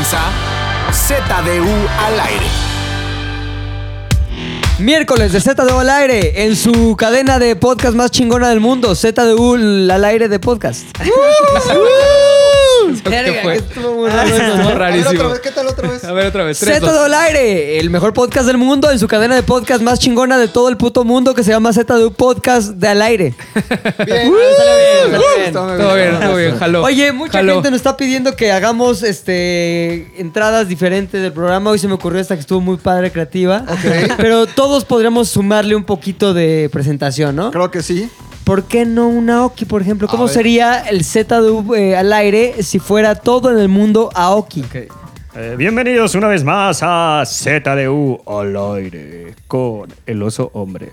comienza ZDU al aire. Miércoles de ZDU al aire en su cadena de podcast más chingona del mundo, ZDU al aire de podcast. Verga, ¿Qué fue? que estuvo muy Ah, rarísimo. otra vez, ¿qué tal otra vez? A ver, otra vez. Tres, al aire, el mejor podcast del mundo en su cadena de podcast más chingona de todo el puto mundo que se llama ZDU Podcast de al aire. Bien, sale bien, Todo bien, todo bien. Jaló. Oye, mucha Jaló. gente nos está pidiendo que hagamos este entradas diferentes del programa. Hoy se me ocurrió esta que estuvo muy padre, creativa. Ok. Pero todos podríamos sumarle un poquito de presentación, ¿no? Creo que sí. ¿Por qué no un Aoki, por ejemplo? ¿Cómo sería el ZDU eh, al aire si fuera todo en el mundo Aoki? Ok. Eh, bienvenidos una vez más a ZDU al aire con el oso hombre.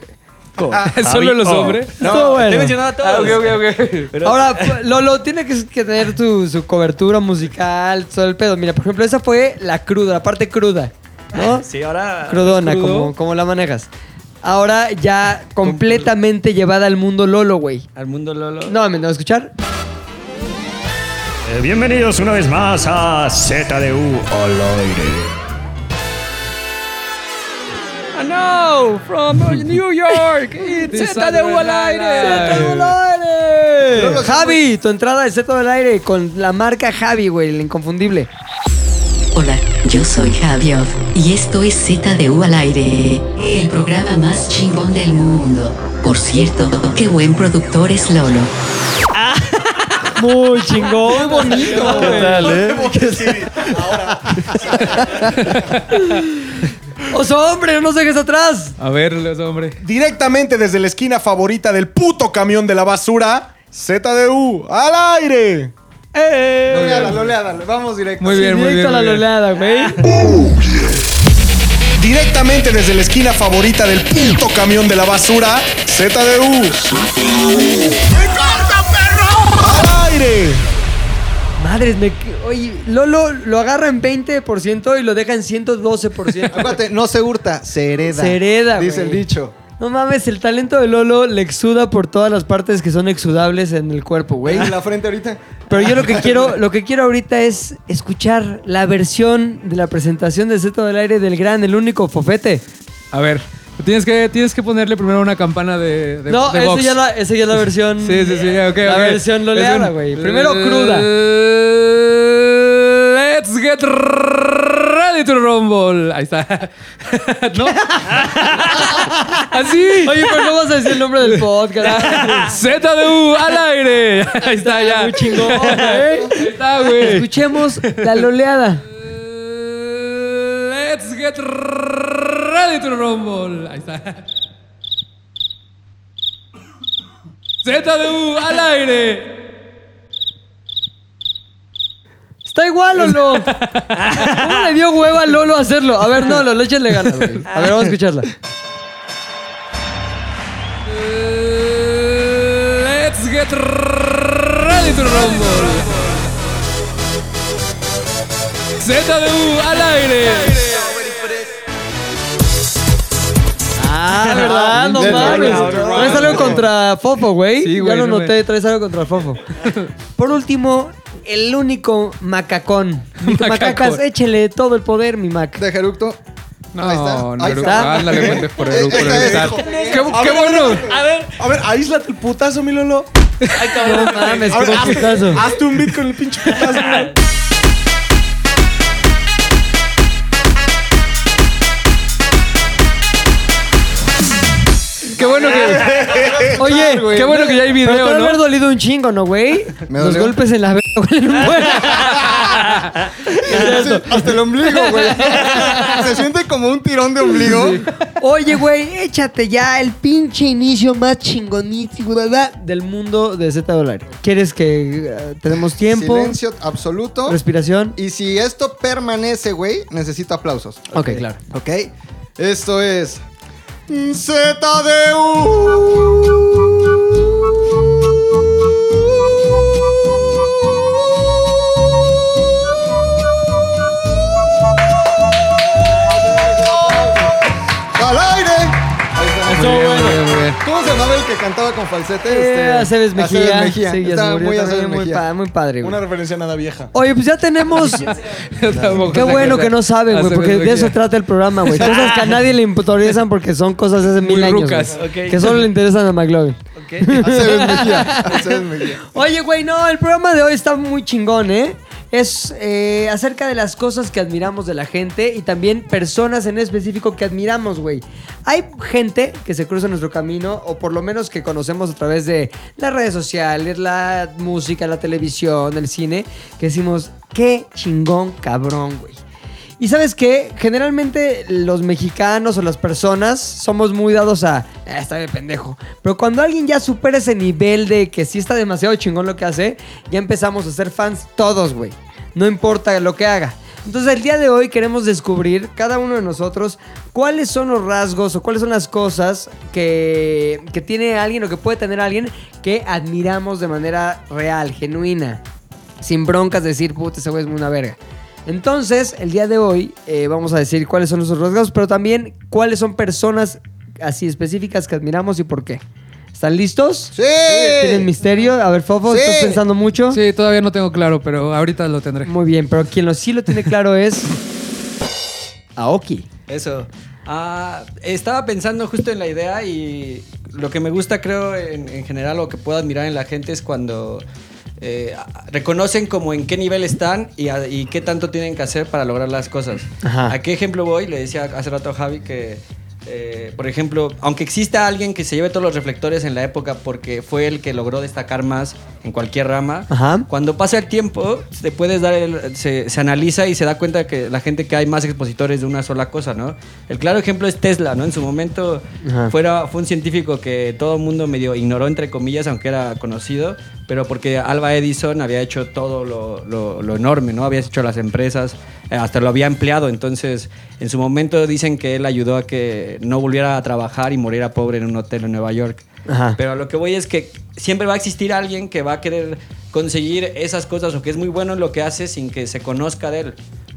Con ¿Solo los Javi O. hombres? Estuvo bueno. a todos. Ah, ok, ok, ok. Ahora, Lolo, tiene que, que tener tu, su cobertura musical, todo el pedo. Mira, por ejemplo, esa fue la cruda, la parte cruda, ¿no? Sí, ahora. Crudona, ¿Crudo? como, como la manejas. Ahora ya completamente llevada al mundo Lolo, güey. Al mundo Lolo. No, ¿me que escuchar? Eh, bienvenidos una vez más a ZDU al aire. Ah, no, from New York. It's ZDU al aire. ¡ZDU al aire! Lolo, Javi, tu entrada de Z del aire con la marca Javi, güey, el inconfundible. Yo soy Javier y esto es ZDU al aire, el programa más chingón del mundo. Por cierto, qué buen productor es Lolo. Muy chingón. Muy bonito, ¿Qué tal, eh? Oso hombre, no nos dejes atrás. A ver, los hombres. Directamente desde la esquina favorita del puto camión de la basura, ZDU al aire. Loleada, loleada, vamos directo. Muy bien, muy Directo bien. a la muy bien. loleada, güey. Directamente desde la esquina favorita del puto camión de la basura, ZDU. ¡Al aire! Madres, me... Oye, Lolo lo agarra en 20% y lo deja en 112%. Acuérdate, no se hurta, se hereda. Se hereda, Dice el dicho. No mames, el talento de Lolo le exuda por todas las partes que son exudables en el cuerpo, güey. En la frente ahorita. Pero yo lo que quiero, lo que quiero ahorita es escuchar la versión de la presentación de Z del aire del gran, el único Fofete. A ver, tienes que, tienes que ponerle primero una campana de, de, no, de esa box. ya, la, esa ya es la versión. Sí, sí, sí, ok, La versión loleada, güey. Primero cruda. Let's get ready to rumble. Ahí está. ¿No? Así. Oye, pero no vas a decir el nombre del podcast. ZDU al aire. Ahí está ya. Muy chingón, ¿eh? Ahí está, güey. Escuchemos la loleada. Let's get ready to rumble. Ahí está. ZDU al aire. Está igual, Lolo. ¿Cómo le dio hueva a Lolo hacerlo? A ver, no, Lolo, échale ganas, güey. A ver, vamos a escucharla. Let's get ready to rumble. ZDU al aire. Ah, ¿verdad? No mames. Traes algo contra Fofo, güey. Sí, Ya lo no me- noté, traes algo contra Fofo. Por último, el único macacón. Macacón. Macacas, échele todo el poder, mi mac. De Jeructo. No, Ahí está. no, Ahí no, está. ándale, pendejo, por el, por el. Qué, qué bueno. A ver, a ver, aíslate el putazo, mi Lolo. No mames, qué putazo. hazte un beat con el pinche putazo. Qué bueno que. Oye, Qué bueno que ya hay pero te video, debe ¿no? haber dolido un chingo, ¿no, güey? Me Los dolió. golpes en la verga buen. Hasta el ombligo, güey. Se siente como un tirón de ombligo. Oye, güey, échate ya el pinche inicio más chingonísimo ¿verdad? del mundo de Z dólar. ¿Quieres que eh, tenemos tiempo? Silencio absoluto. Respiración. Y si esto permanece, güey, necesito aplausos. Ok, claro. ¿Ok? Esto es. ZDU. Que cantaba con falsete. Eh, este, Aceves Mejía. Aceves Mejía. Sí, ya se Estaba murió muy también, Aceves muy, Mejía. pa- muy padre, güey. Una referencia nada vieja. Oye, pues ya tenemos. Qué bueno que no saben, güey, porque de eso trata el programa, güey. Cosas que a nadie le interesan porque son cosas de hace mil años. Que solo le interesan a McLovin. Aceves Mejía. Aceves Mejía. Oye, güey, no, el programa de hoy está muy chingón, ¿eh? Es eh, acerca de las cosas que admiramos de la gente y también personas en específico que admiramos, güey. Hay gente que se cruza nuestro camino, o por lo menos que conocemos a través de las redes sociales, la música, la televisión, el cine, que decimos, qué chingón cabrón, güey. Y sabes qué, generalmente los mexicanos o las personas somos muy dados a, "Ah, está de pendejo. Pero cuando alguien ya supera ese nivel de que sí está demasiado chingón lo que hace, ya empezamos a ser fans todos, güey. No importa lo que haga. Entonces el día de hoy queremos descubrir, cada uno de nosotros, cuáles son los rasgos o cuáles son las cosas que, que tiene alguien o que puede tener alguien que admiramos de manera real, genuina. Sin broncas de decir, puta, ese güey es una verga. Entonces, el día de hoy eh, vamos a decir cuáles son esos rasgos, pero también cuáles son personas así específicas que admiramos y por qué. ¿Están listos? ¡Sí! ¿Tienen misterio? A ver, Fofo, Sí. ¿estás pensando mucho? Sí, todavía no tengo claro, pero ahorita lo tendré. Muy bien, pero quien lo, sí lo tiene claro es Aoki. Eso. Ah, estaba pensando justo en la idea y lo que me gusta creo en, en general o que puedo admirar en la gente es cuando eh, reconocen como en qué nivel están y, a- y qué tanto tienen que hacer para lograr las cosas. Ajá. ¿A qué ejemplo voy? Le decía hace rato a Javi que, eh, por ejemplo, aunque exista alguien que se lleve todos los reflectores en la época porque fue el que logró destacar más en cualquier rama, Ajá. cuando pasa el tiempo, te puedes dar el- se, se analiza y se da cuenta que la gente que hay más expositores de una sola cosa, ¿no? El claro ejemplo es Tesla, ¿no? En su momento fuera, fue un científico que todo el mundo medio ignoró, entre comillas, aunque era conocido, pero porque Alba Edison había hecho todo lo, lo- lo enorme, ¿no? Había hecho las empresas, eh, hasta lo había empleado, entonces en su momento dicen que él ayudó a que no volviera a trabajar y muriera pobre en un hotel en Nueva York. Ajá. Pero a lo que voy es que siempre va a existir alguien que va a querer conseguir esas cosas o que es muy bueno en lo que hace sin que se conozca de él.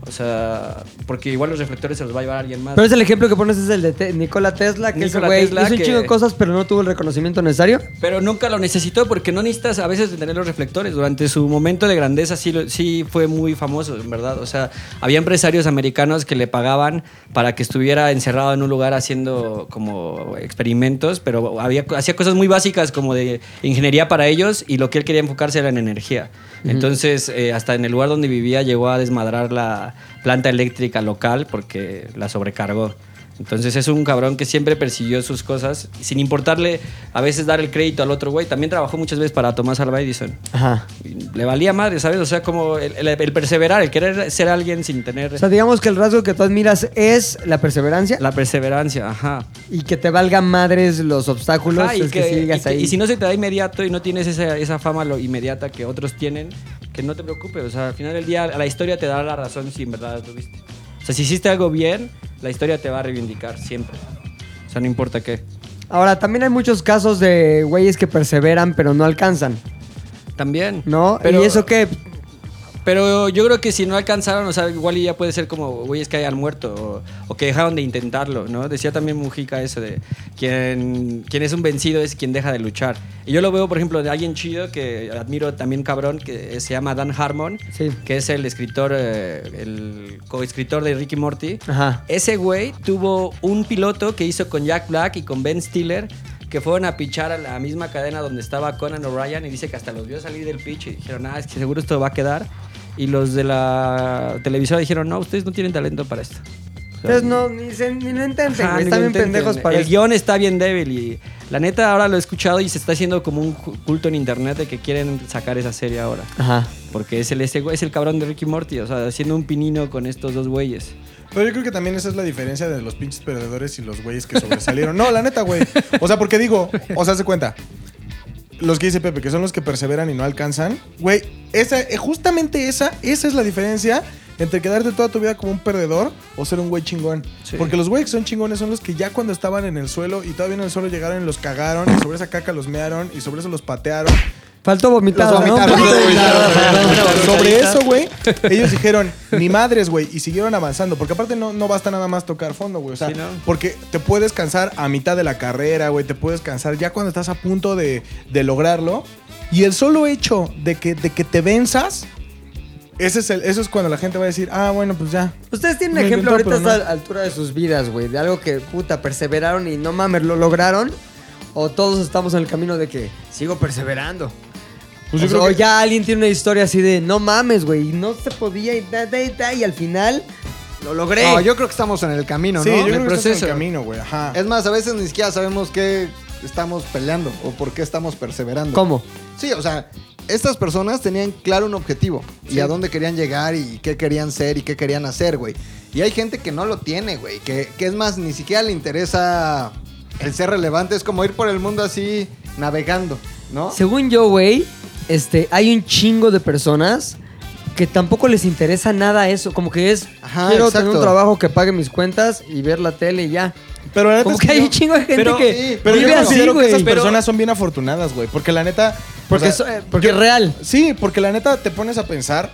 O sea, porque igual los reflectores se los va a llevar alguien más. Pero es el ejemplo que pones es el de Te- Nikola Tesla, que ese Nikola güey Tesla, hizo un que- chingo de cosas, pero no tuvo el reconocimiento necesario. Pero nunca lo necesitó porque no necesitas a veces de tener los reflectores. Durante su momento de grandeza sí, lo- sí fue muy famoso, en verdad. O sea, había empresarios americanos que le pagaban para que estuviera encerrado en un lugar haciendo como experimentos, pero había, hacía cosas muy básicas como de ingeniería para ellos y lo que él quería enfocarse era en energía. Entonces, eh, hasta en el lugar donde vivía llegó a desmadrar la planta eléctrica local porque la sobrecargó. Entonces es un cabrón que siempre persiguió sus cosas sin importarle a veces dar el crédito al otro güey. También trabajó muchas veces para Tomás Alva Edison. Ajá. Le valía madre, ¿sabes? O sea, como el, el- el perseverar, el querer ser alguien sin tener O sea, digamos que el rasgo que tú admiras es la perseverancia la perseverancia, ajá. y que te valgan madres los obstáculos, Ajá, y, es que, que- sigas y que- ahí. y si no se te da inmediato y no tienes esa, esa fama lo inmediata que otros tienen, que no te preocupes. O sea, al final del día la historia te dará la razón si en verdad la tuviste. Sea, si hiciste algo bien, la historia te va a reivindicar siempre. O sea, no importa qué. Ahora, también hay muchos casos de güeyes que perseveran pero no alcanzan, También. ¿no? Pero, y eso que Pero yo creo que si no alcanzaron, o sea, igual ya puede ser como güeyes que hayan muerto o, o que dejaron de intentarlo, ¿no? Decía también Mujica eso de quien, quien es un vencido es quien deja de luchar. Y yo lo veo, por ejemplo, de alguien chido que admiro también cabrón, que se llama Dan Harmon, Sí. que es el escritor, eh, el coescritor de Ricky Morty. Ajá. Ese güey tuvo un piloto que hizo con Jack Black y con Ben Stiller que fueron a pichar a la misma cadena donde estaba Conan O'Brien y dice que hasta los vio salir del pitch y dijeron, ah, es que seguro esto va a quedar. Y los de la televisora dijeron, no, ustedes no tienen talento para esto. Entonces no, ni, se- ni lo intenten, Ajá, güey. ni Están bien intenten. pendejos para El eso. guion está bien débil y la neta ahora lo he escuchado y se está haciendo como un cu- culto en internet de que quieren sacar esa serie ahora. Ajá. Porque es el, ese güey- es el cabrón de Ricky Morty, o sea, haciendo un pinino con estos dos güeyes. Pero yo creo que también esa es la diferencia de los pinches perdedores y los güeyes que sobresalieron. No, la neta, güey. O sea, porque digo, o sea, se cuenta. Los que dice Pepe, que son los que perseveran y no alcanzan. Güey, esa, eh, justamente esa, esa es la diferencia entre quedarte toda tu vida como un perdedor o ser un güey chingón. Sí. Porque los güeyes que son chingones son los que ya cuando estaban en el suelo y todavía en el suelo llegaron y los cagaron y sobre esa caca los mearon y sobre eso los patearon. Faltó vomitar, Los ¿no? vomitaron, sobre eso, güey, ellos dijeron, ni madres, güey, y siguieron avanzando. Porque aparte no, no basta nada más tocar fondo, güey. O sea, Sí, ¿no? porque te puedes cansar a mitad de la carrera, güey, te puedes cansar ya cuando estás a punto de, de lograrlo. Y el solo hecho de que, de que te venzas, ese es el, eso es cuando la gente va a decir, ah, bueno, pues ya. Ustedes tienen Lo un ejemplo intentó, ahorita a esta altura de sus vidas, güey, de algo que, puta, perseveraron y no mames, lo lograron. O todos estamos en el camino de que sigo perseverando. Pues o, yo sea, creo o que- ya alguien tiene una historia así de no mames, güey, y no se podía y, da, da, da, y al final lo logré. No, yo creo que estamos en el camino, Sí, ¿no? yo creo el que estás en el proceso. camino, güey. Ajá. Es más, a veces ni siquiera sabemos qué estamos peleando o por qué estamos perseverando. ¿Cómo? Sí, o sea, estas personas tenían claro un objetivo y a dónde querían llegar y qué querían ser y qué querían hacer, güey. Y hay gente que no lo tiene, güey, que, que es más, ni siquiera le interesa el ser relevante, es como ir por el mundo así navegando, ¿no? Según yo, güey, este, hay un chingo de personas que tampoco les interesa nada eso. Como que es, Ajá, quiero exacto. tener un trabajo que pague mis cuentas y ver la tele y ya. Pero la neta Como es que hay un chingo de gente pero- que sí, Pero yo vive así, considero que güey. esas Pero- personas son bien afortunadas, güey. Porque la neta. Porque, o sea, eso- eh, porque es real. Sí, porque la neta te pones a pensar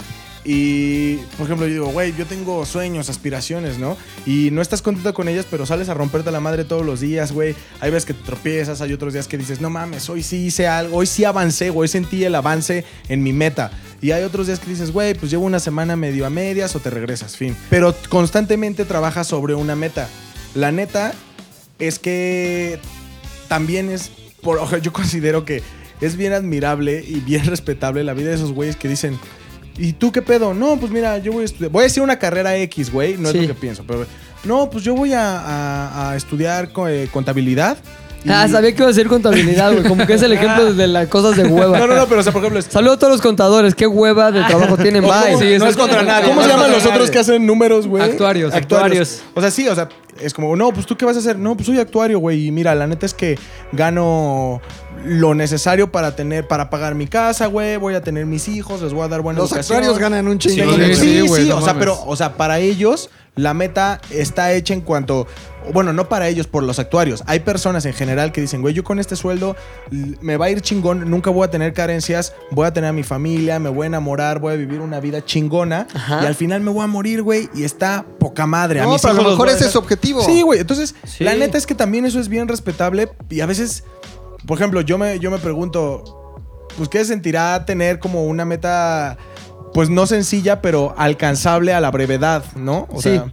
y, por ejemplo, yo digo, güey, yo tengo sueños, aspiraciones, ¿no? Y no estás contento con ellas, pero sales a romperte la madre todos los días, güey. Hay veces que te tropiezas, hay otros días que dices, no mames, hoy sí hice algo, hoy sí avancé, hoy sentí el avance en mi meta. Y hay otros días que dices, güey, pues llevo una semana medio a medias o te regresas, fin. Pero constantemente trabajas sobre una meta. La neta es que también es, por, yo considero que es bien admirable y bien respetable la vida de esos güeyes que dicen, ¿y tú qué pedo? No, pues mira, yo voy a estudiar, voy a decir una carrera X, güey, no Sí. es lo que pienso, pero no, pues yo voy a, a- a estudiar eh, contabilidad. y- Ah, sabía que iba a decir contabilidad, güey. Como que es el ejemplo de las cosas de hueva. No, no, no, pero o sea, por ejemplo, es- Saludos a todos los contadores. Qué hueva de trabajo tienen. ¿Cómo- Bye. Sí, no es contra nadie. ¿Cómo no se llaman los otros que hacen números, güey? Actuarios. Actuarios. O sea, sí, o sea, es como, no, pues tú qué vas a hacer. No, pues soy actuario, güey. Y mira, la neta es que gano lo necesario para tener, para pagar mi casa, güey. Voy a tener mis hijos, les voy a dar buena Los educación. actuarios ganan un chingo. Sí, de sí, dinero. sí, güey, no o sea, mames. pero, o sea, para ellos la meta está hecha en cuanto, bueno, no para ellos, por los actuarios. Hay personas en general que dicen, güey, yo con este sueldo me va a ir chingón, nunca voy a tener carencias, voy a tener a mi familia, me voy a enamorar, voy a vivir una vida chingona Ajá. y al final me voy a morir, güey, y está poca madre. No, mis pero a lo mejor a ese es su objetivo. Sí, güey. Entonces, Sí. la neta es que también eso es bien respetable. Y a veces, por ejemplo, yo me, yo me pregunto, pues, ¿qué sentirá tener como una meta, pues no sencilla, pero alcanzable a la brevedad, ¿no? O Sí. sea,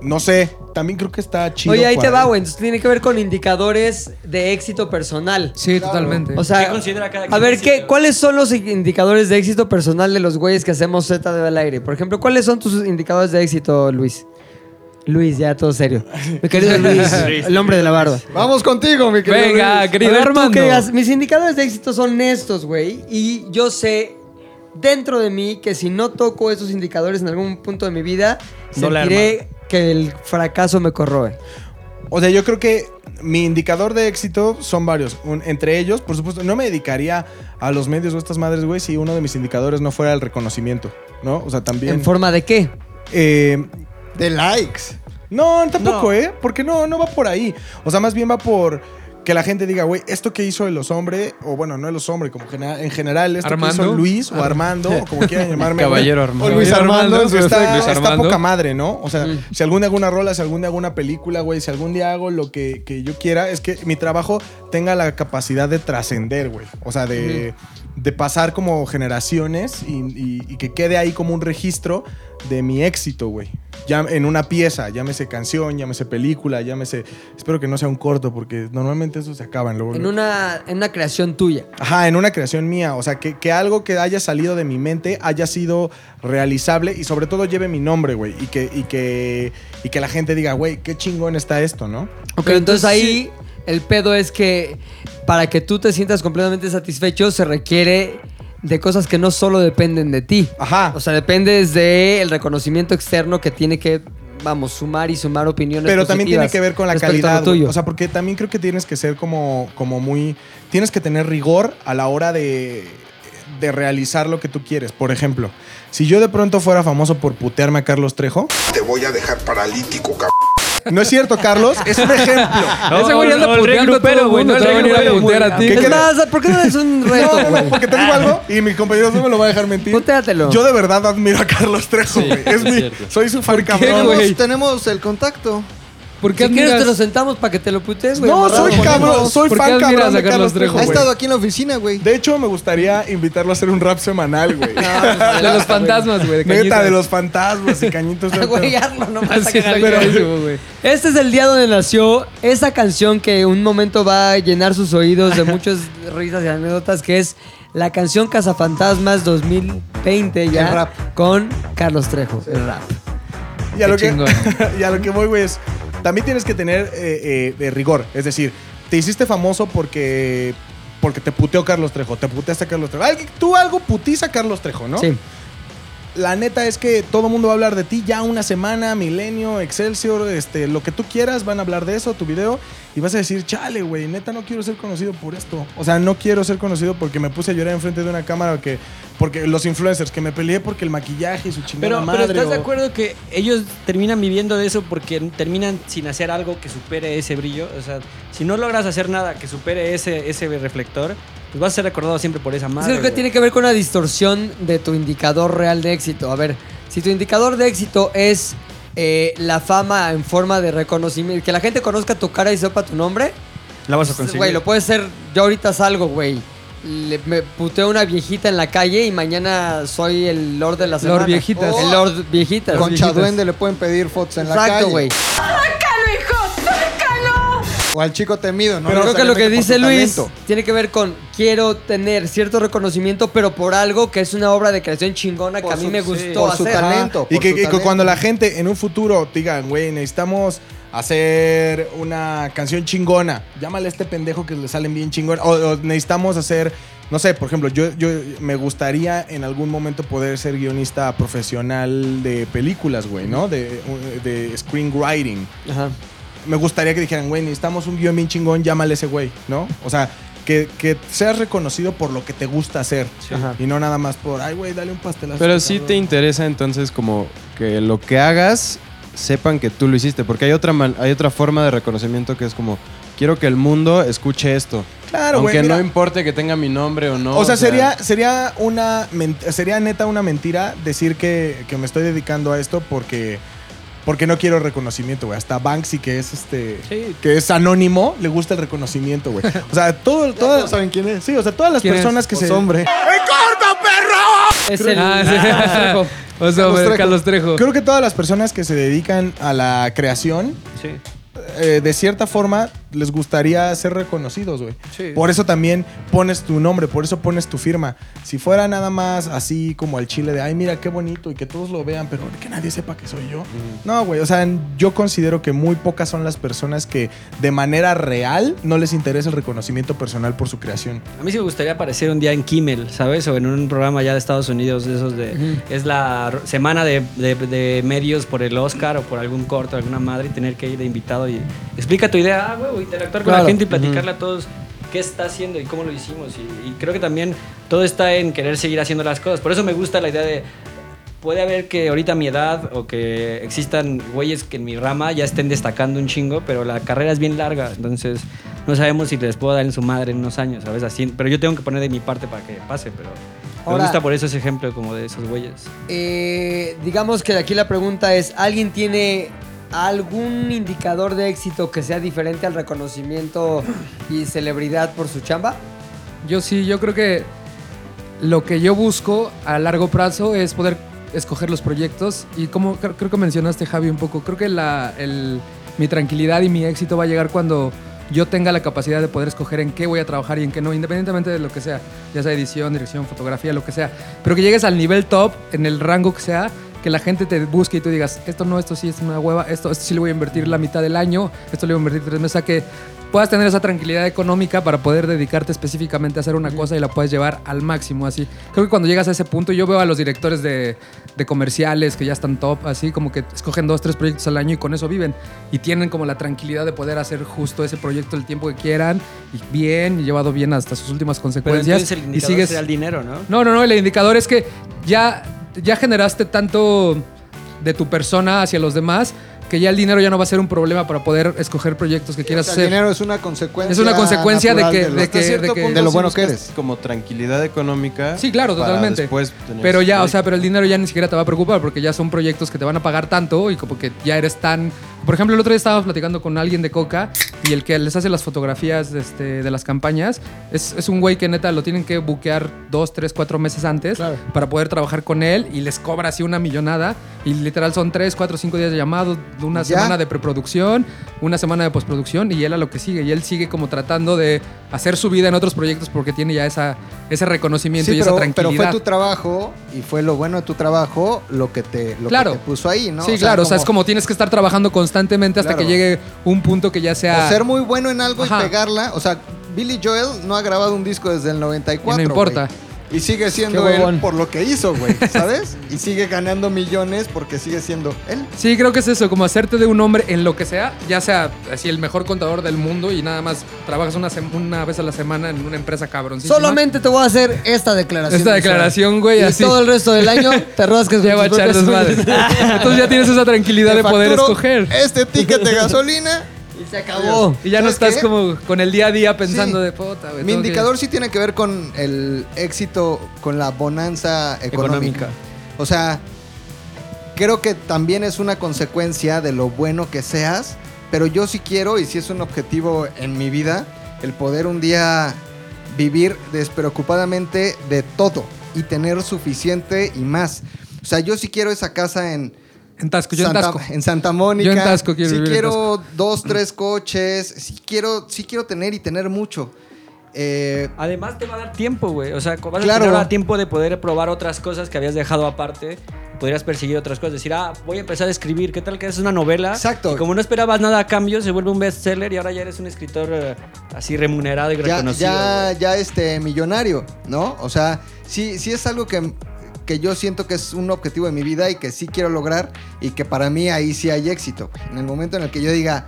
no sé. También creo que está chido. Oye, ahí te va, güey. Entonces tiene que ver con indicadores de éxito personal. Sí, totalmente. O sea, ¿Qué considera cada a ver? ¿qué, ¿cuáles son los indicadores de éxito personal de los güeyes que hacemos Z de al aire? Por ejemplo, ¿cuáles son tus indicadores de éxito, Luis? Luis, ya todo serio. Mi querido Luis, el hombre de la barba. Vamos contigo, mi querido. Venga, Luis. querido A ver, tú Armando. que digas, mis indicadores de éxito son estos, güey. Y yo sé dentro de mí que si no toco esos indicadores en algún punto de mi vida, No la sentiré que el fracaso me corroe. O sea, yo creo que mi indicador de éxito son varios. Un- entre ellos, por supuesto, no me dedicaría a los medios o estas madres, güey, si uno de mis indicadores no fuera el reconocimiento, ¿no? O sea, también... ¿En forma de qué? eh, De likes. No, tampoco, No. ¿eh? Porque no, no va por ahí. O sea, más bien va por que la gente diga, güey, esto que hizo el hombre, o bueno, no el hombre, como genera- en general, esto que hizo Luis o Armando, o como quieran llamarme. Caballero. Armando. O Luis Armando, Armando, está, Luis está Armando. poca madre, ¿no? O sea, si algún día hago una rola, si algún día hago una película, güey, si algún día hago lo que, que yo quiera, es que mi trabajo tenga la capacidad de trascender, güey. O sea, de, de pasar como generaciones y, y- y que quede ahí como un registro de mi éxito, güey. Ya en una pieza, llámese canción, llámese película, llámese. Espero que no sea un corto, porque normalmente eso se acaban luego. En una, en una creación tuya. Ajá, en una creación mía. O sea, que, que algo que haya salido de mi mente haya sido realizable y sobre todo lleve mi nombre, güey. Y que, y, que, y que la gente diga, güey, qué chingón está esto, ¿no? Ok, entonces ahí el pedo es que para que tú te sientas completamente satisfecho se requiere de cosas que no solo dependen de ti. Ajá. O sea, dependes del reconocimiento externo que tiene que, vamos, sumar y sumar opiniones Pero también tiene que ver con la calidad. tuyo. O sea, porque también creo que tienes que ser como, como muy. Tienes que tener rigor a la hora de, de realizar lo que tú quieres. Por ejemplo, si yo de pronto fuera famoso por putearme a Carlos Trejo, Te voy a dejar paralítico, cabrón. No es cierto, Carlos. Es un ejemplo. Ese güey anda no, el puteando el güey, mundo. no, Te va a el venir a regrupero, putear a güey. ti. ¿Qué Es más, ¿por qué no es un reto, No, no, güey? no, porque te digo algo y mi compañero no me lo va a dejar mentir. Putéatelo. Yo de verdad admiro a Carlos Trejo, güey. es es mi, soy su fan cabrón. güey? Tenemos el contacto. ¿Por qué Si quieres admiras, te lo sentamos para que te lo putees, güey. No, amarrado. soy cabrón, soy ¿Por qué fan cabrón de Carlos Carlos Trejo. Ha estado aquí en la oficina, güey. De hecho, me gustaría invitarlo a hacer un rap semanal, güey. de los fantasmas, güey? de Neta, de los fantasmas y cañitos. Ah, Güey, hazlo nomás. Este es el día donde nació esa canción que un momento va a llenar sus oídos de muchas risas y anécdotas, que es la canción Cazafantasmas 2020 ya El rap. con Carlos Trejo, el rap. Y a, lo que, y a lo que voy, güey, es. También tienes que tener eh, eh, rigor. Es decir, te hiciste famoso porque. Porque te puteó Carlos Trejo. Te puteaste a Carlos Trejo. Tú algo putiza a Carlos Trejo, ¿no? Sí. La neta es que todo el mundo va a hablar de ti ya una semana, Milenio, Excelsior, este, lo que tú quieras, van a hablar de eso, tu video, y vas a decir, chale, güey, neta no quiero ser conocido por esto. O sea, no quiero ser conocido porque me puse a llorar enfrente de una cámara, o que, porque los influencers, que me peleé porque el maquillaje y su chingada Pero, madre. pero ¿estás de acuerdo que ellos terminan viviendo de eso porque terminan sin hacer algo que supere ese brillo? O sea, si no logras hacer nada que supere ese, ese reflector, pues vas a ser recordado siempre por esa Eso madre. creo que tiene que ver con una distorsión de tu indicador real de éxito. A ver, si tu indicador de éxito es eh, la fama en forma de reconocimiento, que la gente conozca tu cara y sepa tu nombre, La vas a conseguir. Güey, lo puede ser. Yo ahorita salgo, güey. Le- me puteo a una viejita en la calle y mañana soy el Lord de la semana. Lord Viejitas. El Lord Viejitas. Con viejitas. Chaduende le pueden pedir fotos en la calle. Exacto, güey. O al chico temido, ¿no? Pero creo que lo que dice Luis tiene que ver con quiero tener cierto reconocimiento, pero por algo que es una obra de creación chingona que Por a mí su- me sí, gustó por su talento. Y por que, su y que talento. cuando la gente en un futuro digan, güey, necesitamos hacer una canción chingona, llámale a este pendejo que le salen bien chingón, o, o necesitamos hacer, no sé, por ejemplo, yo, yo me gustaría en algún momento poder ser guionista profesional de películas, güey, ¿no? De, de screenwriting. Ajá. Me gustaría que dijeran, güey, necesitamos un guion bien chingón, llámale a ese güey, ¿no? O sea, que, que seas reconocido por lo que te gusta hacer. Ajá. Y no nada más por, ay, güey, dale un pastelazo. Pero sí cabrón". te interesa entonces como que lo que hagas sepan que tú lo hiciste, porque hay otra man- hay otra forma de reconocimiento que es como quiero que el mundo escuche esto. Claro, güey. aunque mira. no importe que tenga mi nombre o no. o sea, sería, sería una sería neta una mentira decir que, que me estoy dedicando a esto porque porque no quiero reconocimiento, güey. Hasta Banksy que es este Sí. que es anónimo, le gusta el reconocimiento, güey. O sea, todo todas todos saben quién es. Sí, o sea, todas las personas que se hombre. Es el. Ah, sí. Trejo. O sea, Carlos Trejo. Carlos Trejo. Creo que todas las personas que se dedican a la creación Sí. eh, de cierta forma les gustaría ser reconocidos, güey. Sí. Por eso también pones tu nombre, por eso pones tu firma. Si fuera nada más así como al chile de, ay, mira qué bonito y que todos lo vean, pero que nadie sepa que soy yo. No, güey, o sea, yo considero que muy pocas son las personas que de manera real no les interesa el reconocimiento personal por su creación. A mí sí me gustaría aparecer un día en Kimmel, ¿sabes? O en un programa ya de Estados Unidos, de esos de... Es la semana de, de- de medios por el Oscar o por algún corto, alguna madre, y tener que ir de invitado y explica tu idea, ah, güey, interactuar con Claro. la gente y platicarle a todos qué está haciendo y cómo lo hicimos. Y, y creo que también todo está en querer seguir haciendo las cosas. Por eso me gusta la idea de... Puede haber que ahorita mi edad o que existan güeyes que en mi rama ya estén destacando un chingo, pero la carrera es bien larga, entonces no sabemos si les puedo dar en su madre en unos años, ¿sabes? Así, pero yo tengo que poner de mi parte para que pase, pero Ahora- me gusta por eso ese ejemplo como de esos güeyes. Eh, digamos que aquí la pregunta es: ¿alguien tiene algún indicador de éxito que sea diferente al reconocimiento y celebridad por su chamba? Yo sí, yo creo que lo que yo busco a largo plazo es poder escoger los proyectos y como creo, que mencionaste Javi un poco, creo que la, el- mi tranquilidad y mi éxito va a llegar cuando yo tenga la capacidad de poder escoger en qué voy a trabajar y en qué no, independientemente de lo que sea, ya sea edición, dirección, fotografía, lo que sea, pero que llegues al nivel top, en el rango que sea, que la gente te busque y tú digas, esto no, esto sí es una hueva, esto, sí le voy a invertir la mitad del año, esto le voy a invertir tres meses, o sea que puedas tener esa tranquilidad económica para poder dedicarte específicamente a hacer una cosa y la puedes llevar al máximo, así. Creo que cuando llegas a ese punto, yo veo a los directores de, de comerciales que ya están top, así como que escogen dos, tres proyectos al año y con eso viven. Y tienen como la tranquilidad de poder hacer justo ese proyecto el tiempo que quieran y bien, y llevado bien hasta sus últimas Pero consecuencias. entonces el y indicador sigues... será el dinero, ¿no? No, no, no, el indicador es que ya, ya generaste tanto de tu persona hacia los demás que ya el dinero ya no va a ser un problema para poder escoger proyectos que O quieras sea, el hacer. dinero es una consecuencia. Es una consecuencia de que- lo- de que- punto de lo sí bueno que eres. Como tranquilidad económica. Sí, claro, totalmente. Pero ya, o sea, pero el dinero ya ni siquiera te va a preocupar porque ya son proyectos que te van a pagar tanto y como que ya eres tan... Por ejemplo, el otro día estábamos platicando con alguien de Coca y el que les hace las fotografías de, este, de las campañas es, es un güey que neta lo tienen que buquear dos, tres, cuatro meses antes Claro. para poder trabajar con él y les cobra así una millonada y literal son tres, cuatro, cinco días de llamado, una Ya. semana de preproducción, una semana de postproducción y él a lo que sigue y él sigue como tratando de hacer su vida en otros proyectos porque tiene ya esa, ese reconocimiento Sí, y pero, esa pero tranquilidad. fue tu trabajo y fue lo bueno de tu trabajo lo que te, lo Claro. que te puso ahí, ¿no? Sí, O sea, claro, o sea, es como tienes que estar trabajando constantemente hasta Claro. que llegue un punto que ya sea... O ser muy bueno en algo Ajá. y pegarla. O sea, Billy Joel no ha grabado un disco desde el 94. Y no importa. Y sigue siendo él por lo que hizo, güey, ¿sabes? y sigue ganando millones porque sigue siendo él. Sí, creo que es eso, como hacerte de un hombre en lo que sea, ya sea así el mejor contador del mundo y nada más trabajas una, una vez a la semana en una empresa cabroncísima. Solamente te voy a hacer esta declaración. Esta declaración, güey, y así. todo el resto del año te rascas con Ya va a echar. Entonces ya tienes esa tranquilidad Te de poder escoger. Este ticket de gasolina. Y se acabó. Y ya no ¿Sabes estás qué? como con el día a día pensando Sí. de puta, güey. Mi que- indicador sí tiene que ver con el éxito, con la bonanza económica. Económica. O sea, creo que también es una consecuencia de lo bueno que seas, pero yo sí quiero, y sí es un objetivo en mi vida, el poder un día vivir despreocupadamente de todo y tener suficiente y más. O sea, yo sí quiero esa casa en, En Tasco, yo en Santa, Tasco. en Santa Mónica. Yo en Tasco quiero sí vivir en quiero dos, tres coches. Sí quiero, sí quiero tener y tener mucho. Eh, Además te va a dar tiempo, güey. O sea, vas Claro. a tener tiempo de poder probar otras cosas que habías dejado aparte. Podrías perseguir otras cosas. Decir, ah, voy a empezar a escribir. ¿Qué tal que es una novela? Exacto. Y como no esperabas nada a cambio, se vuelve un bestseller y ahora ya eres un escritor eh, así remunerado y ya, reconocido. ya, ya este millonario, ¿no? O sea, sí, sí es algo que, que yo siento que es un objetivo de mi vida y que sí quiero lograr y que para mí ahí sí hay éxito. güey. En el momento en el que yo diga,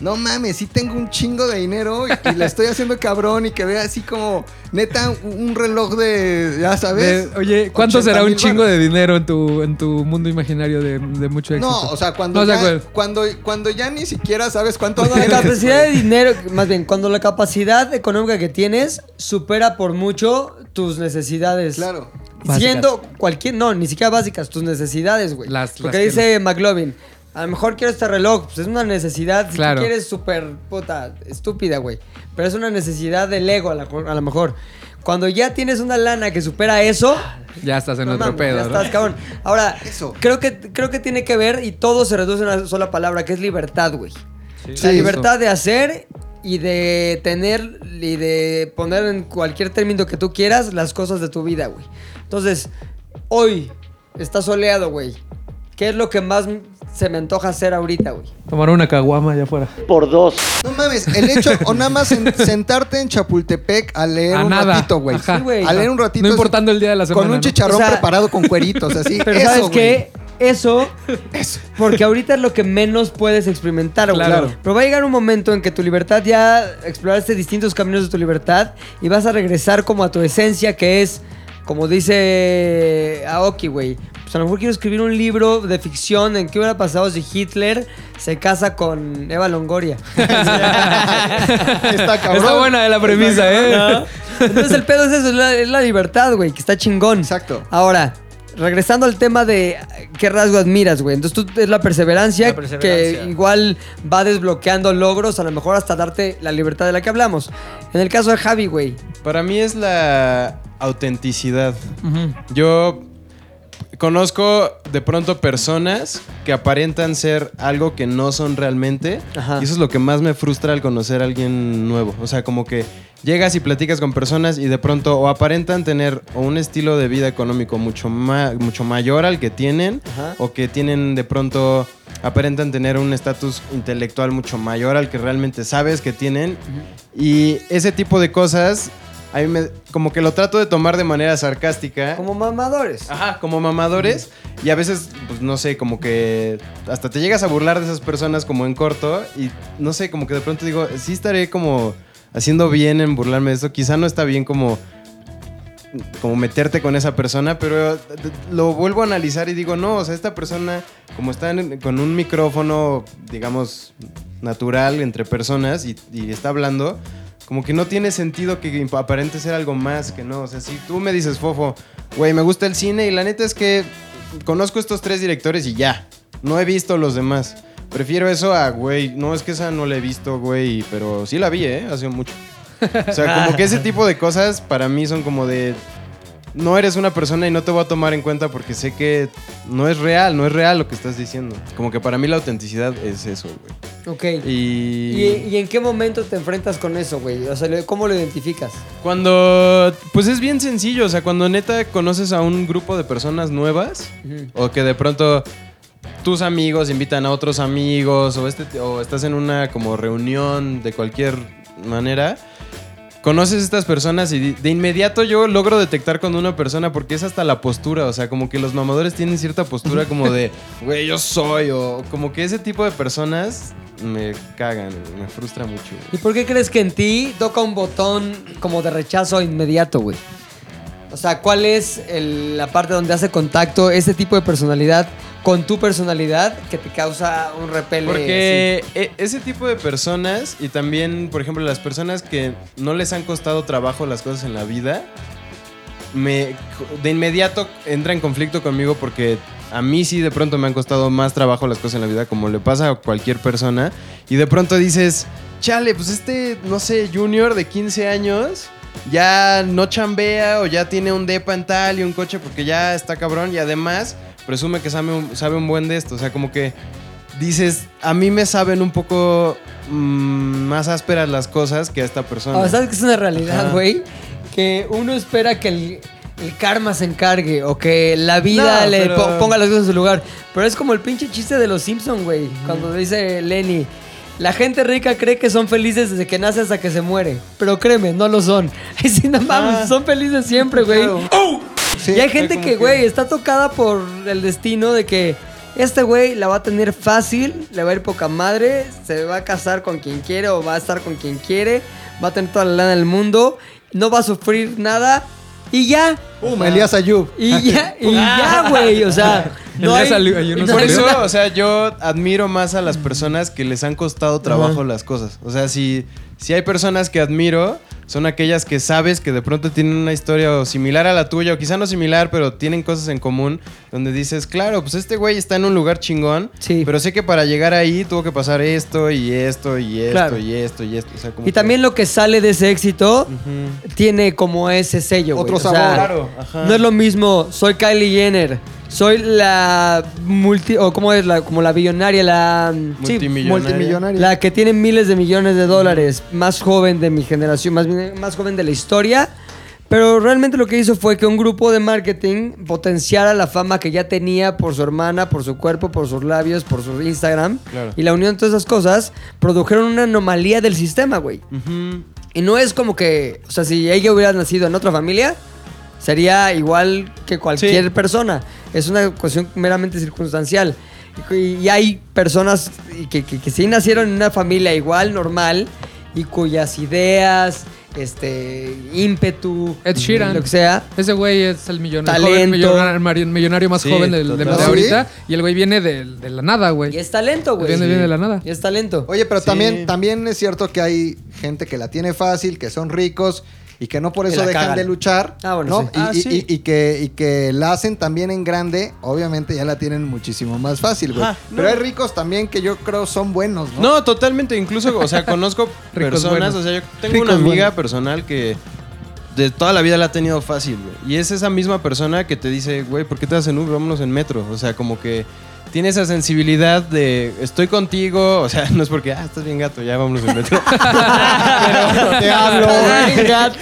no mames, sí tengo un chingo de dinero y, y le estoy haciendo cabrón y que vea así como, neta, un, reloj de, ya sabes. De- oye, ¿cuánto 80 será un chingo de dinero en tu, en tu mundo imaginario de, de mucho éxito? No, o sea, cuando, No, ya, cuando, cuando ya ni siquiera sabes cuánto la capacidad de dinero, más bien, cuando la capacidad económica que tienes supera por mucho tus necesidades. Claro. Siendo cualquier, no, ni siquiera básicas, tus necesidades, güey. Las- Porque las que dice McLovin, a lo mejor quiero este reloj, pues es una necesidad, si Claro. tú quieres súper puta, estúpida, güey. Pero es una necesidad del ego, a, la- a lo mejor. Cuando ya tienes una lana que supera eso, Ya estás en no otro mames, pedo, ya ¿no? estás, cabrón. Ahora, Eso. creo que, creo que tiene que ver y todo se reduce a una sola palabra, que es libertad, güey. La Sí, libertad de hacer y de tener y de poner en cualquier término que tú quieras las cosas de tu vida, güey. Entonces, hoy está soleado, güey. ¿Qué es lo que más se me antoja hacer ahorita, güey? Tomar una caguama allá afuera. No mames, el hecho, o nada más en- sentarte en Chapultepec a leer A un nada. ratito, güey. Ajá. Sí, güey. A leer un ratito. No importando el día de la semana. Con un ¿no? chicharrón O sea, preparado con cueritos, así. Pero Eso, ¿sabes güey. qué? Eso, porque ahorita es lo que menos puedes experimentar, güey. Claro. Pero va a llegar un momento en que tu libertad ya exploraste distintos caminos de tu libertad y vas a regresar como a tu esencia, que es, como dice Aoki, güey. Pues a lo mejor quiero escribir un libro de ficción en qué hubiera pasado si Hitler se casa con Eva Longoria. Está cabrón. Está buena la premisa, ¿eh? Entonces el pedo es eso, es la, es la libertad, güey, que está chingón. Exacto. Ahora, regresando al tema de qué rasgo admiras, güey. Entonces tú es la perseverancia, La perseverancia. que igual va desbloqueando logros, a lo mejor hasta darte la libertad de la que hablamos. En el caso de Javi, güey. Para mí es la autenticidad. Yo conozco de pronto personas que aparentan ser algo que no son realmente. Ajá. Y eso es lo que más me frustra al conocer a alguien nuevo. O sea, como que llegas y platicas con personas y de pronto o aparentan tener o un estilo de vida económico mucho, ma- mucho mayor al que tienen Ajá. o que tienen de pronto aparentan tener un estatus intelectual mucho mayor al que realmente sabes que tienen y ese tipo de cosas a mí me, como que lo trato de tomar de manera sarcástica Como mamadores. Ajá, como mamadores. Y a veces, pues no sé, como que hasta te llegas a burlar de esas personas como en corto. Y no sé, como que de pronto digo, sí estaré como haciendo bien en burlarme de esto. Quizá no está bien como como meterte con esa persona, pero lo vuelvo a analizar y digo, no, o sea, esta persona, como está con un micrófono, digamos, natural entre personas y, y está hablando, como que no tiene sentido que aparente ser algo más que no. O sea, si tú me dices, Fofo, güey, me gusta el cine y la neta es que conozco estos tres directores y ya, no he visto los demás. Prefiero eso a, güey, no es que esa no la he visto, güey, pero sí la vi, ¿eh? Hace mucho. O sea, como que ese tipo de cosas para mí son como de. No eres una persona y no te voy a tomar en cuenta porque sé que no es real, no es real lo que estás diciendo. Como que para mí la autenticidad es eso, güey. Ok. Y. ¿Y, y en qué momento te enfrentas con eso, güey? O sea, ¿cómo lo identificas? Cuando. Pues es bien sencillo, o sea, cuando neta conoces a un grupo de personas nuevas o que de pronto tus amigos invitan a otros amigos o, este, o estás en una como reunión de cualquier manera. Conoces a estas personas y de inmediato yo logro detectar con una persona porque es hasta la postura, o sea, como que los mamadores tienen cierta postura como de, güey, yo soy, o como que ese tipo de personas me cagan, me frustra mucho. ¿Y por qué crees que en ti toca un botón como de rechazo inmediato, güey? O sea, ¿cuál es el- la parte donde hace contacto ese tipo de personalidad con tu personalidad que te causa un repele? Porque e- ese tipo de personas y también, por ejemplo, las personas que no les han costado trabajo las cosas en la vida, me de inmediato entra en conflicto conmigo porque a mí sí de pronto me han costado más trabajo las cosas en la vida, como le pasa a cualquier persona, y de pronto dices, chale, pues este, no sé, junior de 15 años ya no chambea o ya tiene un depa en tal y un coche porque ya está cabrón y además presume que sabe un, sabe un buen de esto, o sea, como que dices, a mí me saben un poco mm, más ásperas las cosas que a esta persona. ¿Sabes que es una realidad, güey? Que uno espera que el, el karma se encargue o que la vida No, le pero- ponga las cosas en su lugar. Pero es como el pinche chiste de los Simpson, güey. Cuando dice Lenny, la gente rica cree que son felices desde que nace hasta que se muere. Pero créeme, no lo son. Y si no mames, Ah. son felices siempre, güey. Sí, y hay gente que- güey, está tocada por el destino de que este güey la va a tener fácil, le va a ir poca madre, se va a casar con quien quiere o va a estar con quien quiere, va a tener toda la lana del mundo, no va a sufrir nada y ya. Pum, Elías Ayub. Y ya, y ya, güey. O sea, no hay, no Por hay eso, o sea, yo admiro más a las personas que les han costado trabajo las cosas. O sea, si, si hay personas que admiro, son aquellas que sabes que de pronto tienen una historia o similar a la tuya, o quizá no similar, pero tienen cosas en común, donde dices, claro, pues este güey está en un lugar chingón, Sí. pero sé que para llegar ahí tuvo que pasar esto y esto y esto Claro. y esto y esto. O sea, como Y que- también lo que sale de ese éxito tiene como ese sello, güey. Otro O sea, sabor. Claro, ajá. No es lo mismo, soy Kylie Jenner, soy la multi o cómo es la como la billonaria, la sí, Multimillonaria. Multimillonario. la que tiene miles de millones de dólares, más joven de mi generación, más, más joven de la historia. Pero realmente lo que hizo fue que un grupo de marketing potenciara la fama que ya tenía por su hermana, por su cuerpo, por sus labios, por su Instagram. Claro. Y la unión de todas esas cosas produjeron una anomalía del sistema, güey. Y no es como que, o sea, si ella hubiera nacido en otra familia, sería igual que cualquier Sí. persona. Es una cuestión meramente circunstancial. Y, y hay personas que, que, que sí nacieron en una familia igual, normal, y cuyas ideas, este, ímpetu, Ed Sheeran. lo que sea, Ese güey es el millonario, Talento. joven millonario, más Sí, joven del- de, total. de ¿Sí? ahorita. Y el güey viene de, de la nada, güey. y es talento, güey. Viene, viene de la nada. Y es talento. Oye, pero Sí. también, también es cierto que hay gente que la tiene fácil, que son ricos y que no por eso dejan cagan. de luchar. Ah, bueno, ¿no? sí. Y, Ah, y- sí. y- y que, y que la hacen también en grande, obviamente ya la tienen muchísimo más fácil, güey. Pero hay ricos también que yo creo son buenos, ¿no? No, totalmente. Incluso, o sea, conozco Ricos personas. buenos. O sea, yo tengo Ricos una amiga buenos. personal que de toda la vida la ha tenido fácil, güey. Y es esa misma persona que te dice, güey, ¿por qué te vas en Uber? Vámonos en metro. O sea, como que tiene esa sensibilidad de estoy contigo. O sea, no es porque, ah, estás bien gato, ya vámonos en metro. Pero te hablo.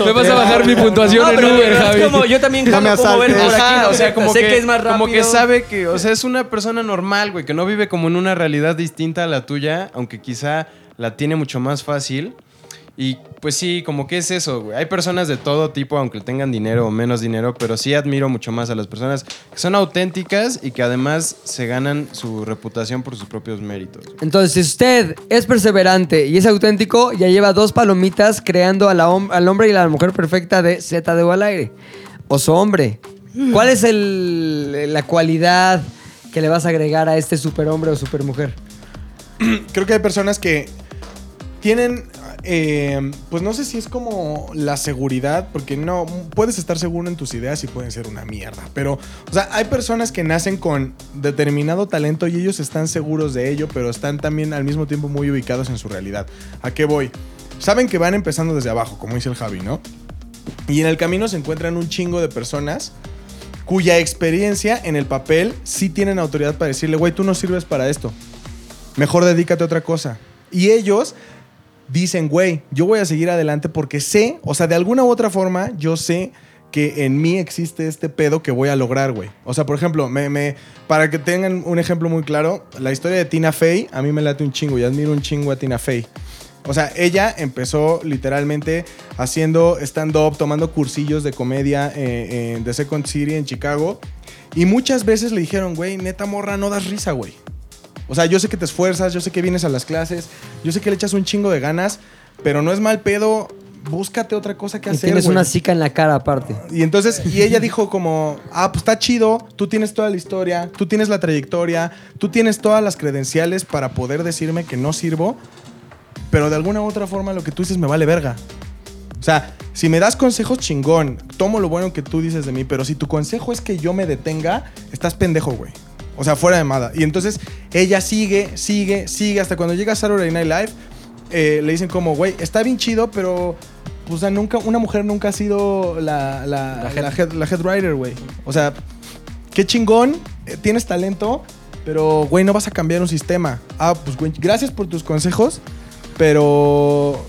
Me vas a bajar mi puntuación No, en pero Uber, es Javi. como yo también No me ver por aquí, Ajá, ¿no? o sea, como sé que, que, es más rápido. como que sabe que, o sea, es una persona normal, güey, que no vive como en una realidad distinta a la tuya, aunque quizá la tiene mucho más fácil. Y pues sí, como que es eso, güey. Hay personas de todo tipo, aunque tengan dinero o menos dinero, pero sí admiro mucho más a las personas que son auténticas y que además se ganan su reputación por sus propios méritos. Entonces, si usted es perseverante y es auténtico, ya lleva dos palomitas creando a la hom- al hombre y la mujer perfecta de ZDU al aire. oso hombre. ¿Cuál es el, la cualidad que le vas a agregar a este superhombre o supermujer? Creo que hay personas que tienen, eh, pues no sé si es como la seguridad, porque no, puedes estar seguro en tus ideas y pueden ser una mierda, pero, o sea, hay personas que nacen con determinado talento y ellos están seguros de ello, pero están también al mismo tiempo muy ubicados en su realidad. ¿A qué voy? Saben que van empezando desde abajo, como dice el Javi, ¿no? Y en el camino se encuentran un chingo de personas cuya experiencia en el papel sí tienen autoridad para decirle, güey, tú no sirves para esto. Mejor dedícate a otra cosa. Y ellos dicen, güey, yo voy a seguir adelante porque sé, o sea, de alguna u otra forma, yo sé que en mí existe este pedo que voy a lograr, güey. O sea, por ejemplo, me, para que tengan un ejemplo muy claro, la historia de Tina Fey, a mí me late un chingo y admiro un chingo a Tina Fey. O sea, ella empezó literalmente haciendo stand-up, tomando cursillos de comedia eh, en The Second City en Chicago. Y muchas veces le dijeron, güey, neta morra, no das risa, güey. O sea, yo sé que te esfuerzas, yo sé que vienes a las clases, yo sé que le echas un chingo de ganas, pero no es mal pedo, búscate otra cosa que Y hacer, tienes güey. una cica en la cara aparte. Y entonces, y ella dijo como, ah, pues está chido, tú tienes toda la historia, tú tienes la trayectoria, tú tienes todas las credenciales para poder decirme que no sirvo, pero de alguna u otra forma lo que tú dices me vale verga. O sea, si me das consejos chingón, tomo lo bueno que tú dices de mí, pero si tu consejo es que yo me detenga, estás pendejo, güey. O sea, fuera de mada. Y entonces ella sigue, sigue, sigue, hasta cuando llega a Saturday Night Live, eh, le dicen como, güey, está bien chido, pero pues, o sea, nunca, una mujer nunca ha sido la, la, la head. la head writer, güey. O sea, qué chingón, eh, tienes talento, pero, güey, no vas a cambiar un sistema. Ah, pues, güey, gracias por tus consejos, pero...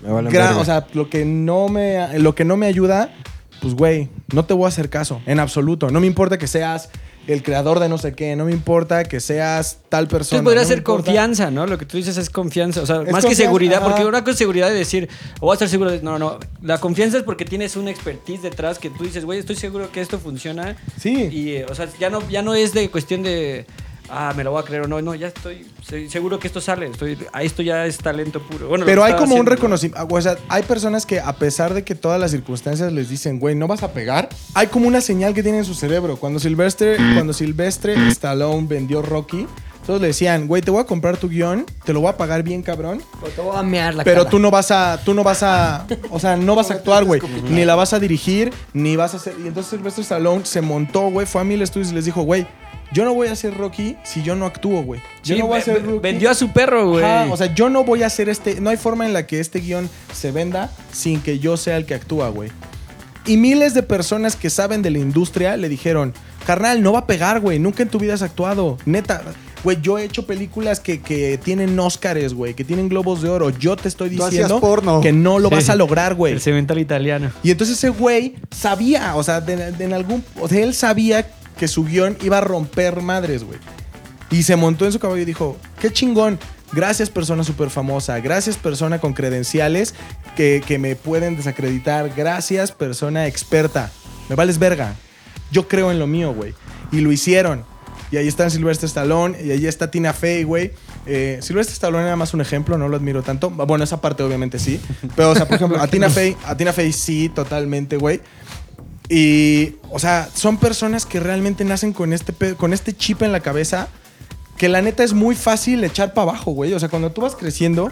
Me verga. o sea, lo que, no me, lo que no me ayuda, pues, güey, no te voy a hacer caso, en absoluto. No me importa que seas el creador de no sé qué, no me importa que seas tal persona. Entonces podría no ser confianza, ¿no? Lo que tú dices es confianza. O sea, Es más que seguridad, ajá. porque una cosa es seguridad de decir, o voy a estar seguro de. No, no. La confianza es porque tienes una expertise detrás que tú dices, güey, estoy seguro que esto funciona. Sí. Y, eh, o sea, ya no, ya no es de cuestión de. Ah, me lo voy a creer o no. No, ya estoy se- seguro que esto sale. Estoy, ah, esto ya es talento puro. Bueno, Pero hay como un reconocimiento. O sea, hay personas que, a pesar de que todas las circunstancias les dicen, güey, no vas a pegar, hay como una señal que tiene en su cerebro. Cuando Silvestre, cuando Silvestre Stallone vendió Rocky, todos le decían, güey, te voy a comprar tu guion, te lo voy a pagar bien, cabrón. O te voy a mear la Pero cara. tú no vas a, tú no vas a, o sea, no vas a actuar, güey. Ni la vas a dirigir, ni vas a hacer. Y entonces Sylvester Stallone se montó, güey, fue a mil estudios y les dijo, güey, yo no voy a hacer Rocky si yo no actúo, güey. Yo Sí, no voy a ve- Rocky. vendió a su perro, güey. Ajá, o sea, yo no voy a hacer este. No hay forma en la que este guion se venda sin que yo sea el que actúa, güey. Y miles de personas que saben de la industria le dijeron, carnal, no va a pegar, güey. Nunca en tu vida has actuado. Neta. Güey, yo he hecho películas que, que tienen Óscares, güey, que tienen globos de oro. Yo te estoy diciendo porno. que no lo Sí. vas a lograr, güey. El cemental italiano. Y entonces ese güey sabía, o sea, de, de en algún. O sea, él sabía que su guion iba a romper madres, güey. Y se montó en su caballo y dijo: Qué chingón. Gracias, persona súper famosa. Gracias, persona con credenciales que, que me pueden desacreditar. Gracias, persona experta. Me vales verga. Yo creo en lo mío, güey. Y lo hicieron. Y ahí está Silvestre Stallone. Y ahí está Tina Fey, güey. Eh, Silvestre Stallone era más un ejemplo, no lo admiro tanto. Bueno, esa parte obviamente sí. Pero, o sea, por ejemplo, a Tina Fey, a Tina Fey sí, totalmente, güey. Y, o sea, son personas que realmente nacen con este, con este chip en la cabeza que la neta es muy fácil echar para abajo, güey. O sea, cuando tú vas creciendo,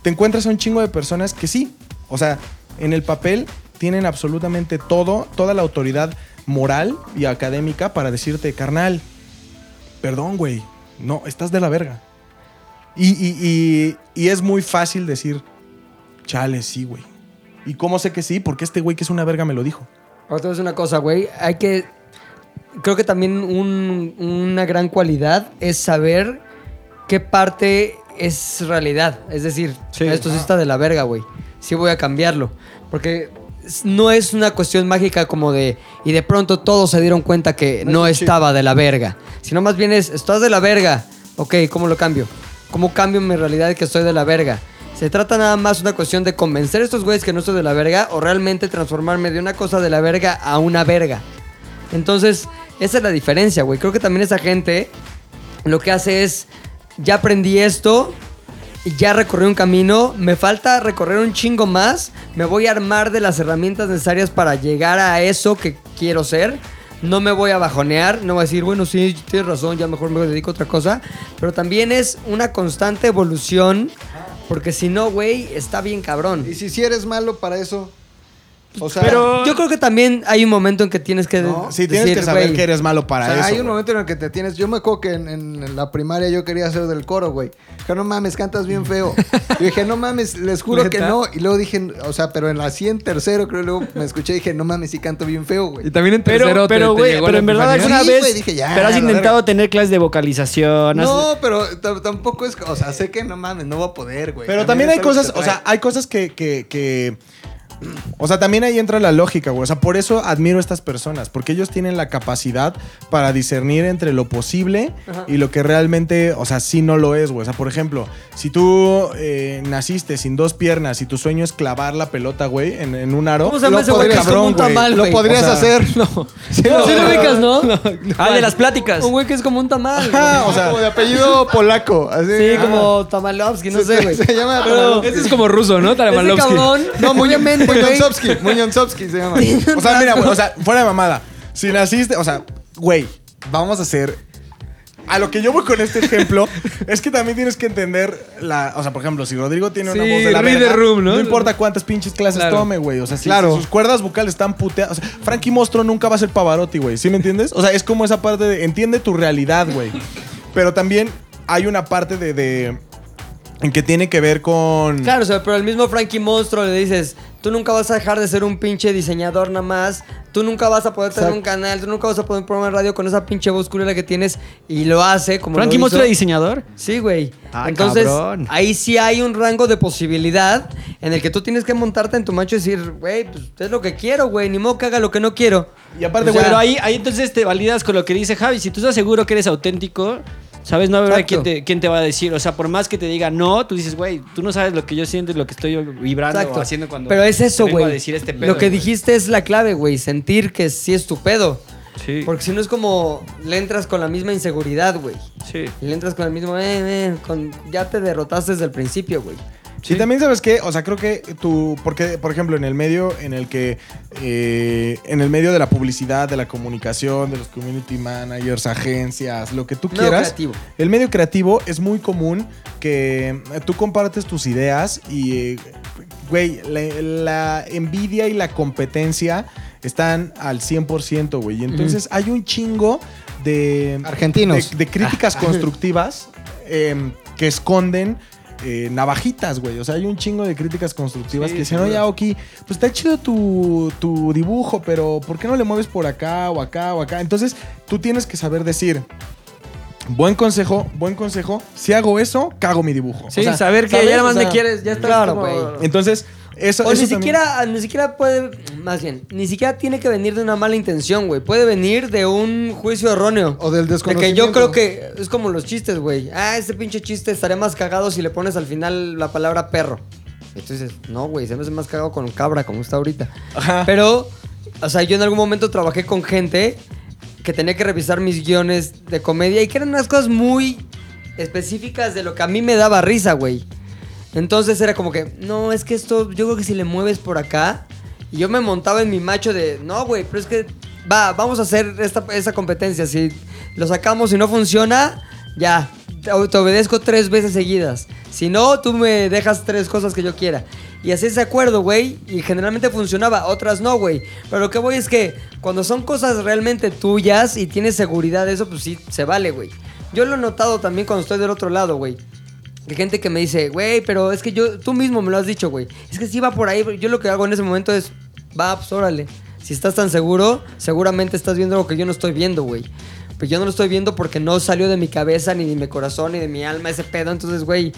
te encuentras a un chingo de personas que sí, o sea, en el papel tienen absolutamente todo, toda la autoridad moral y académica para decirte, carnal, perdón, güey, no, estás de la verga. Y, y- y- y es muy fácil decir, chale, sí, güey. ¿Y cómo sé que sí? Porque este güey que es una verga me lo dijo. Ahora te voy a decir una cosa, güey. Hay que. Creo que también un- una gran cualidad es saber qué parte es realidad. Es decir, esto sí está de la verga, güey. Sí voy a cambiarlo. Porque no es una cuestión mágica como de. Y de pronto todos se dieron cuenta que no estaba de la verga. Sino más bien es, estás de la verga. Ok, ¿cómo lo cambio? ¿Cómo cambio mi realidad de que estoy de la verga? Se trata nada más una cuestión de convencer a estos güeyes que no estoy de la verga o realmente transformarme de una cosa de la verga a una verga. Entonces, esa es la diferencia, güey. Creo que también esa gente lo que hace es, ya aprendí esto ya recorrí un camino, me falta recorrer un chingo más, me voy a armar de las herramientas necesarias para llegar a eso que quiero ser. No me voy a bajonear, no voy a decir, bueno, sí, tienes razón, ya mejor me dedico a otra cosa. Pero también es una constante evolución, porque si no, güey, está bien cabrón. Y si, si eres malo para eso. O sea, Pero- Yo creo que también hay un momento en que tienes que No, Sí, tienes decir, que saber güey, que eres malo para o sea, eso. hay un güey. momento en el que te tienes. Yo me acuerdo que en, la primaria yo quería hacer del coro, güey. Dije, no mames, cantas bien feo. Y dije, no mames, les juro que no. Y luego dije, o sea, pero en la 100 tercero, creo, luego me escuché y dije, no mames, sí canto bien feo, güey. Y también en Pero, tercero te- pero, te güey, llegó pero la en verdad alguna Sí, vez. güey, dije, ya, pero has intentado verga. tener clases de vocalización. has- No, pero tampoco es. O sea, sé que no mames, no va a poder, güey. Pero también es hay cosas, o sea, hay cosas que, que, que- O sea, también ahí entra la lógica, güey. O sea, por eso admiro a estas personas, porque ellos tienen la capacidad para discernir entre lo posible y lo que realmente, o sea, sí no lo es, güey. O sea, por ejemplo, si tú eh, naciste sin dos piernas y tu sueño es clavar la pelota, güey, en, en un aro. ¿Cómo se llama lo ese güey que podrías- es como un cabrón, tamal, Lo podrías O sea, hacer. No. Sí, Sí lo ubicas, ¿no? Ah, de las pláticas. Un güey que es como un tamal. Ajá, güey. o sea, como de apellido polaco. Así, Sí, Ah. como Tamalovsky, no Se- sé, güey. se llama Pero Tamalovsky. Ese es como ruso, ¿no? ese cabrón, No, obviamente, güey. Muñonzovsky. Muñonzovsky se llama. O sea, mira, güey, o sea, fuera de mamada. Si naciste, o sea, güey, vamos a hacer. A lo que yo voy con este ejemplo es que también tienes que entender la. O sea, por ejemplo, si Rodrigo tiene una Sí, voz de la read verga, room, ¿no? importa cuántas pinches clases Claro. tome, güey. O sea, si, Claro. sus cuerdas vocales están puteadas. O sea, Frankie Mostro nunca va a ser Pavarotti, güey. ¿Sí me entiendes? O sea, es como esa parte de. Entiende tu realidad, güey. Pero también hay una parte de. de en que tiene que ver con. Claro, o sea, pero el mismo Frankie Monstruo le dices, tú nunca vas a dejar de ser un pinche diseñador nada más, tú nunca vas a poder tener un canal, tú nunca vas a poder un programa de radio con esa pinche voz culera que tienes y lo hace como Frankie Mostro diseñador. Sí, güey. Ah, Entonces, cabrón. ahí sí hay un rango de posibilidad en el que tú tienes que montarte en tu macho y decir, güey, pues es lo que quiero, güey, ni modo que haga lo que no quiero. Y aparte, O sea, güey. Pero ahí, ahí entonces te validas con lo que dice Javi. Si tú estás seguro que eres auténtico, ¿sabes? No habrá quién te, quién te va a decir. O sea, por más que te diga no, tú dices, güey, tú no sabes lo que yo siento y lo que estoy vibrando Exacto. o haciendo cuando. Pero es eso, güey. decir este Lo que dijiste es la clave, güey, sentir que sí es tu pedo. Sí. Porque si no es como le entras con la misma inseguridad, güey. Sí. Y le entras con el mismo, eh, eh, con, ya te derrotaste desde el principio, güey. Y también sabes qué, o sea, creo que tú, porque, por ejemplo, en el medio en el que, eh, en el medio de la publicidad, de la comunicación, de los community managers, agencias, lo que tú Medio quieras, creativo. el medio creativo es muy común que eh, tú compartes tus ideas y, eh, güey, la, la envidia y la competencia están al 100%, güey. Y entonces hay un chingo de... Argentinos. De, de críticas constructivas em, que esconden eh, navajitas, güey. O sea, hay un chingo de críticas constructivas Sí, que dicen, oye. Aoki, pues está chido tu, tu dibujo, pero ¿por qué no le mueves por acá o acá o acá? Entonces, tú tienes que saber decir, buen consejo, buen consejo, si hago eso, cago mi dibujo. Sí, O sea, saber que ¿sabes? ya nada más O sea, me quieres, ya estás claro, como- güey. Entonces, eso, O eso ni también- siquiera, ni siquiera puede, más bien, ni siquiera tiene que venir de una mala intención, güey. Puede venir de un juicio erróneo. O del De que desconocimiento. yo creo que es como los chistes, güey. Ah, ese pinche chiste estaría más cagado si le pones al final la palabra perro. Entonces, no, güey, se me hace más cagado con cabra como está ahorita. Ajá. Pero, o sea, yo en algún momento trabajé con gente que tenía que revisar mis guiones de comedia y que eran unas cosas muy específicas de lo que a mí me daba risa, güey. Entonces era como que, no, es que esto, yo creo que si le mueves por acá, y yo me montaba en mi macho de, no, güey, pero es que, va, vamos a hacer esta, competencia. Si lo sacamos y no funciona, ya, te, te obedezco tres veces seguidas. Si no, tú me dejas tres cosas que yo quiera. Y así ese acuerdo, güey, y generalmente funcionaba, otras no, güey. Pero lo que voy es que cuando son cosas realmente tuyas y tienes seguridad de eso, pues sí, se vale, güey. Yo lo he notado también cuando estoy del otro lado, güey. Hay gente que me dice, güey, pero es que yo, tú mismo me lo has dicho, güey. Es que sí va por ahí. Yo lo que hago en ese momento es, va, pues órale. Si estás tan seguro, seguramente estás viendo lo que yo no estoy viendo, güey. Pero yo no lo estoy viendo porque no salió de mi cabeza, ni de mi corazón, ni de mi alma ese pedo. Entonces, güey,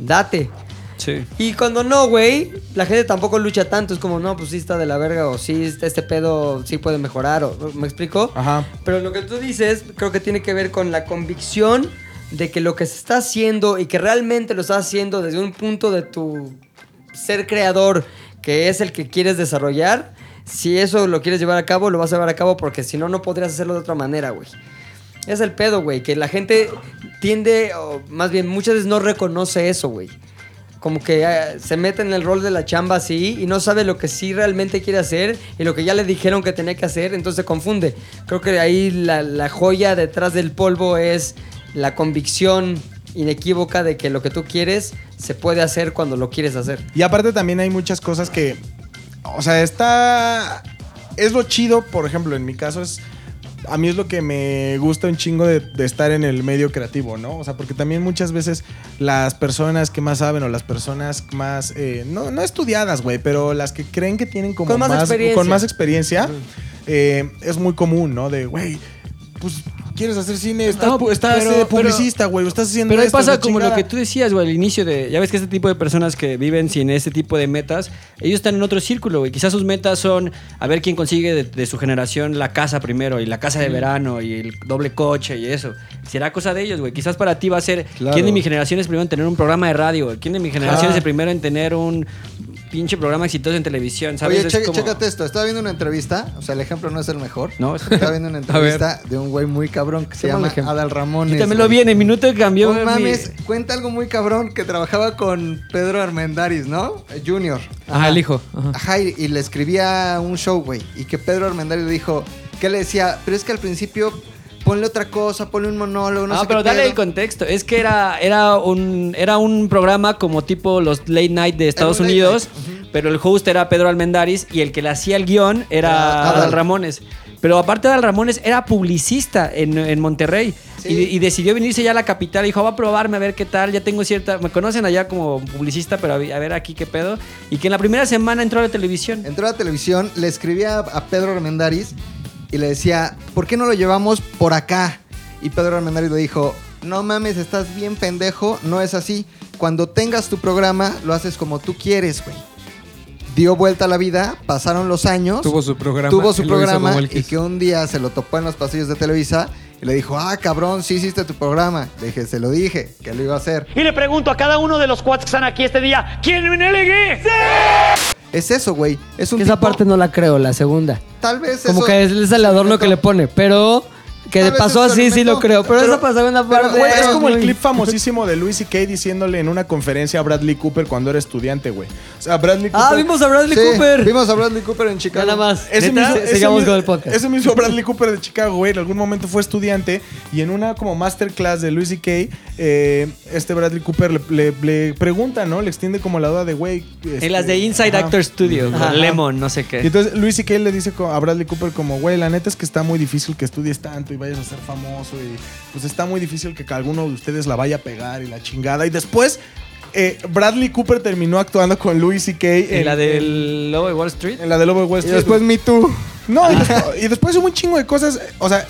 date. Sí. Y cuando no, güey, la gente tampoco lucha tanto. Es como, no, pues sí está de la verga, o sí, este este pedo sí puede mejorar, o ¿me explico? Ajá. Pero lo que tú dices, creo que tiene que ver con la convicción de que lo que se está haciendo y que realmente lo estás haciendo desde un punto de tu ser creador, que es el que quieres desarrollar, si eso lo quieres llevar a cabo, lo vas a llevar a cabo porque si no, no podrías hacerlo de otra manera, güey. Es el pedo, güey, que la gente tiende, o más bien muchas veces no reconoce eso, güey. Como que eh, se mete en el rol de la chamba así y no sabe lo que sí realmente quiere hacer y lo que ya le dijeron que tenía que hacer, entonces se confunde. Creo que ahí la, la joya detrás del polvo es la convicción inequívoca de que lo que tú quieres se puede hacer cuando lo quieres hacer. Y aparte también hay muchas cosas que, o sea, está, es lo chido, por ejemplo, en mi caso es, a mí es lo que me gusta un chingo de, de estar en el medio creativo, ¿no? O sea, porque también muchas veces las personas que más saben o las personas más, eh, no, no estudiadas, güey, pero las que creen que tienen como Con más experiencia. con más experiencia, eh, es muy común, ¿no? De, güey, pues quieres hacer cine, estás, No, estás pero- eh, publicista, güey, estás haciendo Pero ahí esto, pasa como lo que tú decías, güey, al inicio de. Ya ves que este tipo de personas que viven sin este tipo de metas, ellos están en otro círculo, güey. Quizás sus metas son a ver quién consigue de, de su generación la casa primero, y la casa de verano, y el doble coche, y eso. Será cosa de ellos, güey. Quizás para ti va a ser. Claro. ¿Quién de mi generación es primero en tener un programa de radio? güey? ¿Quién de mi generación Ah. es el primero en tener un pinche programa exitoso en televisión? ¿Sabes? Oye, Es che- como- chécate esto. Estaba viendo una entrevista. O sea, el ejemplo no es el mejor. No, es- Estaba viendo una entrevista de un güey muy cabrón que se llama ejemplo. Adal Ramón. Yo también lo vi en el minuto que cambió. No mames, cuenta algo muy cabrón que trabajaba con Pedro Armendáriz, ¿no? Eh, Junior. Ajá, el hijo. Ajá. Ajá, y, y le escribía un show, güey. Y que Pedro Armendáriz le dijo, que le decía, pero es que al principio ponle otra cosa, ponle un monólogo, no sé pero qué dale pedo". el contexto. Es que era, era, un, era un programa como tipo los late night de Estados un late Unidos, night, pero el host era Pedro Almendaris y el que le hacía el guion era Adal Adal. Ramones. Pero aparte Adal Ramones era publicista en, en Monterrey Sí. y, y decidió venirse ya a la capital. Dijo, va a probarme a ver qué tal. Ya tengo cierta... Me conocen allá como publicista, pero a ver a ver aquí qué pedo. Y que en la primera semana entró a la televisión. Entró a la televisión, le escribía a Pedro Armendáriz y le decía, ¿por qué no lo llevamos por acá? Y Pedro Armendáriz le dijo, no mames, estás bien pendejo, no es así. Cuando tengas tu programa, lo haces como tú quieres, güey. Dio vuelta a la vida, pasaron los años. Tuvo su programa. tuvo su programa y quiso. que un día se lo topó en los pasillos de Televisa y le dijo, ah, cabrón, sí hiciste tu programa. Le dije, se lo dije, que lo iba a hacer. Y le pregunto a cada uno de los cuates que están aquí este día, ¿quién me elegí? Es eso, güey. Es un esa tipo- parte no la creo, la segunda. Tal vez Como eso que es, el adorno que le pone, pero que pasó así sí lo creo. Pero, Pero- esa segunda Pero, parte güey, es como el clip famosísimo de Louis C.K. diciéndole en una conferencia a Bradley Cooper cuando era estudiante, güey. O sea, Bradley Cooper... Ah, vimos a Bradley Sí, Cooper. Vimos a Bradley Cooper en Chicago. nada más. Ese ¿Neta? mismo, Se- ese Sigamos mismo- con el podcast. Ese mismo Bradley Cooper de Chicago, güey, en algún momento fue estudiante y en una como masterclass de Louis C.K., eh, este Bradley Cooper le, le- le pregunta, ¿no? Le extiende como la duda de, güey... este, En las de Inside ajá. Actor Studio, Ajá. Lemon, no sé Y qué. entonces Louis C.K. le dice a Bradley Cooper como, güey, la neta es que está muy difícil que estudies tanto y vayas a ser famoso y pues está muy difícil que alguno de ustedes la vaya a pegar y la chingada. Y después eh, Bradley Cooper terminó actuando con Louis C.K. En la del Lobo de Wall Street. en la de Lobo de Wall Y Street. después Me Too. No, y después, y después hubo un chingo de cosas. O sea,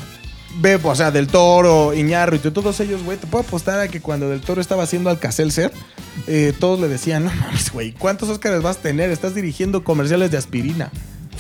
ve, o sea, Del Toro, Iñarro y todos ellos, güey. Te puedo apostar a que cuando Del Toro estaba haciendo Alcacelser, eh, todos le decían, no mames, güey, ¿cuántos Óscares vas a tener? Estás dirigiendo comerciales de aspirina.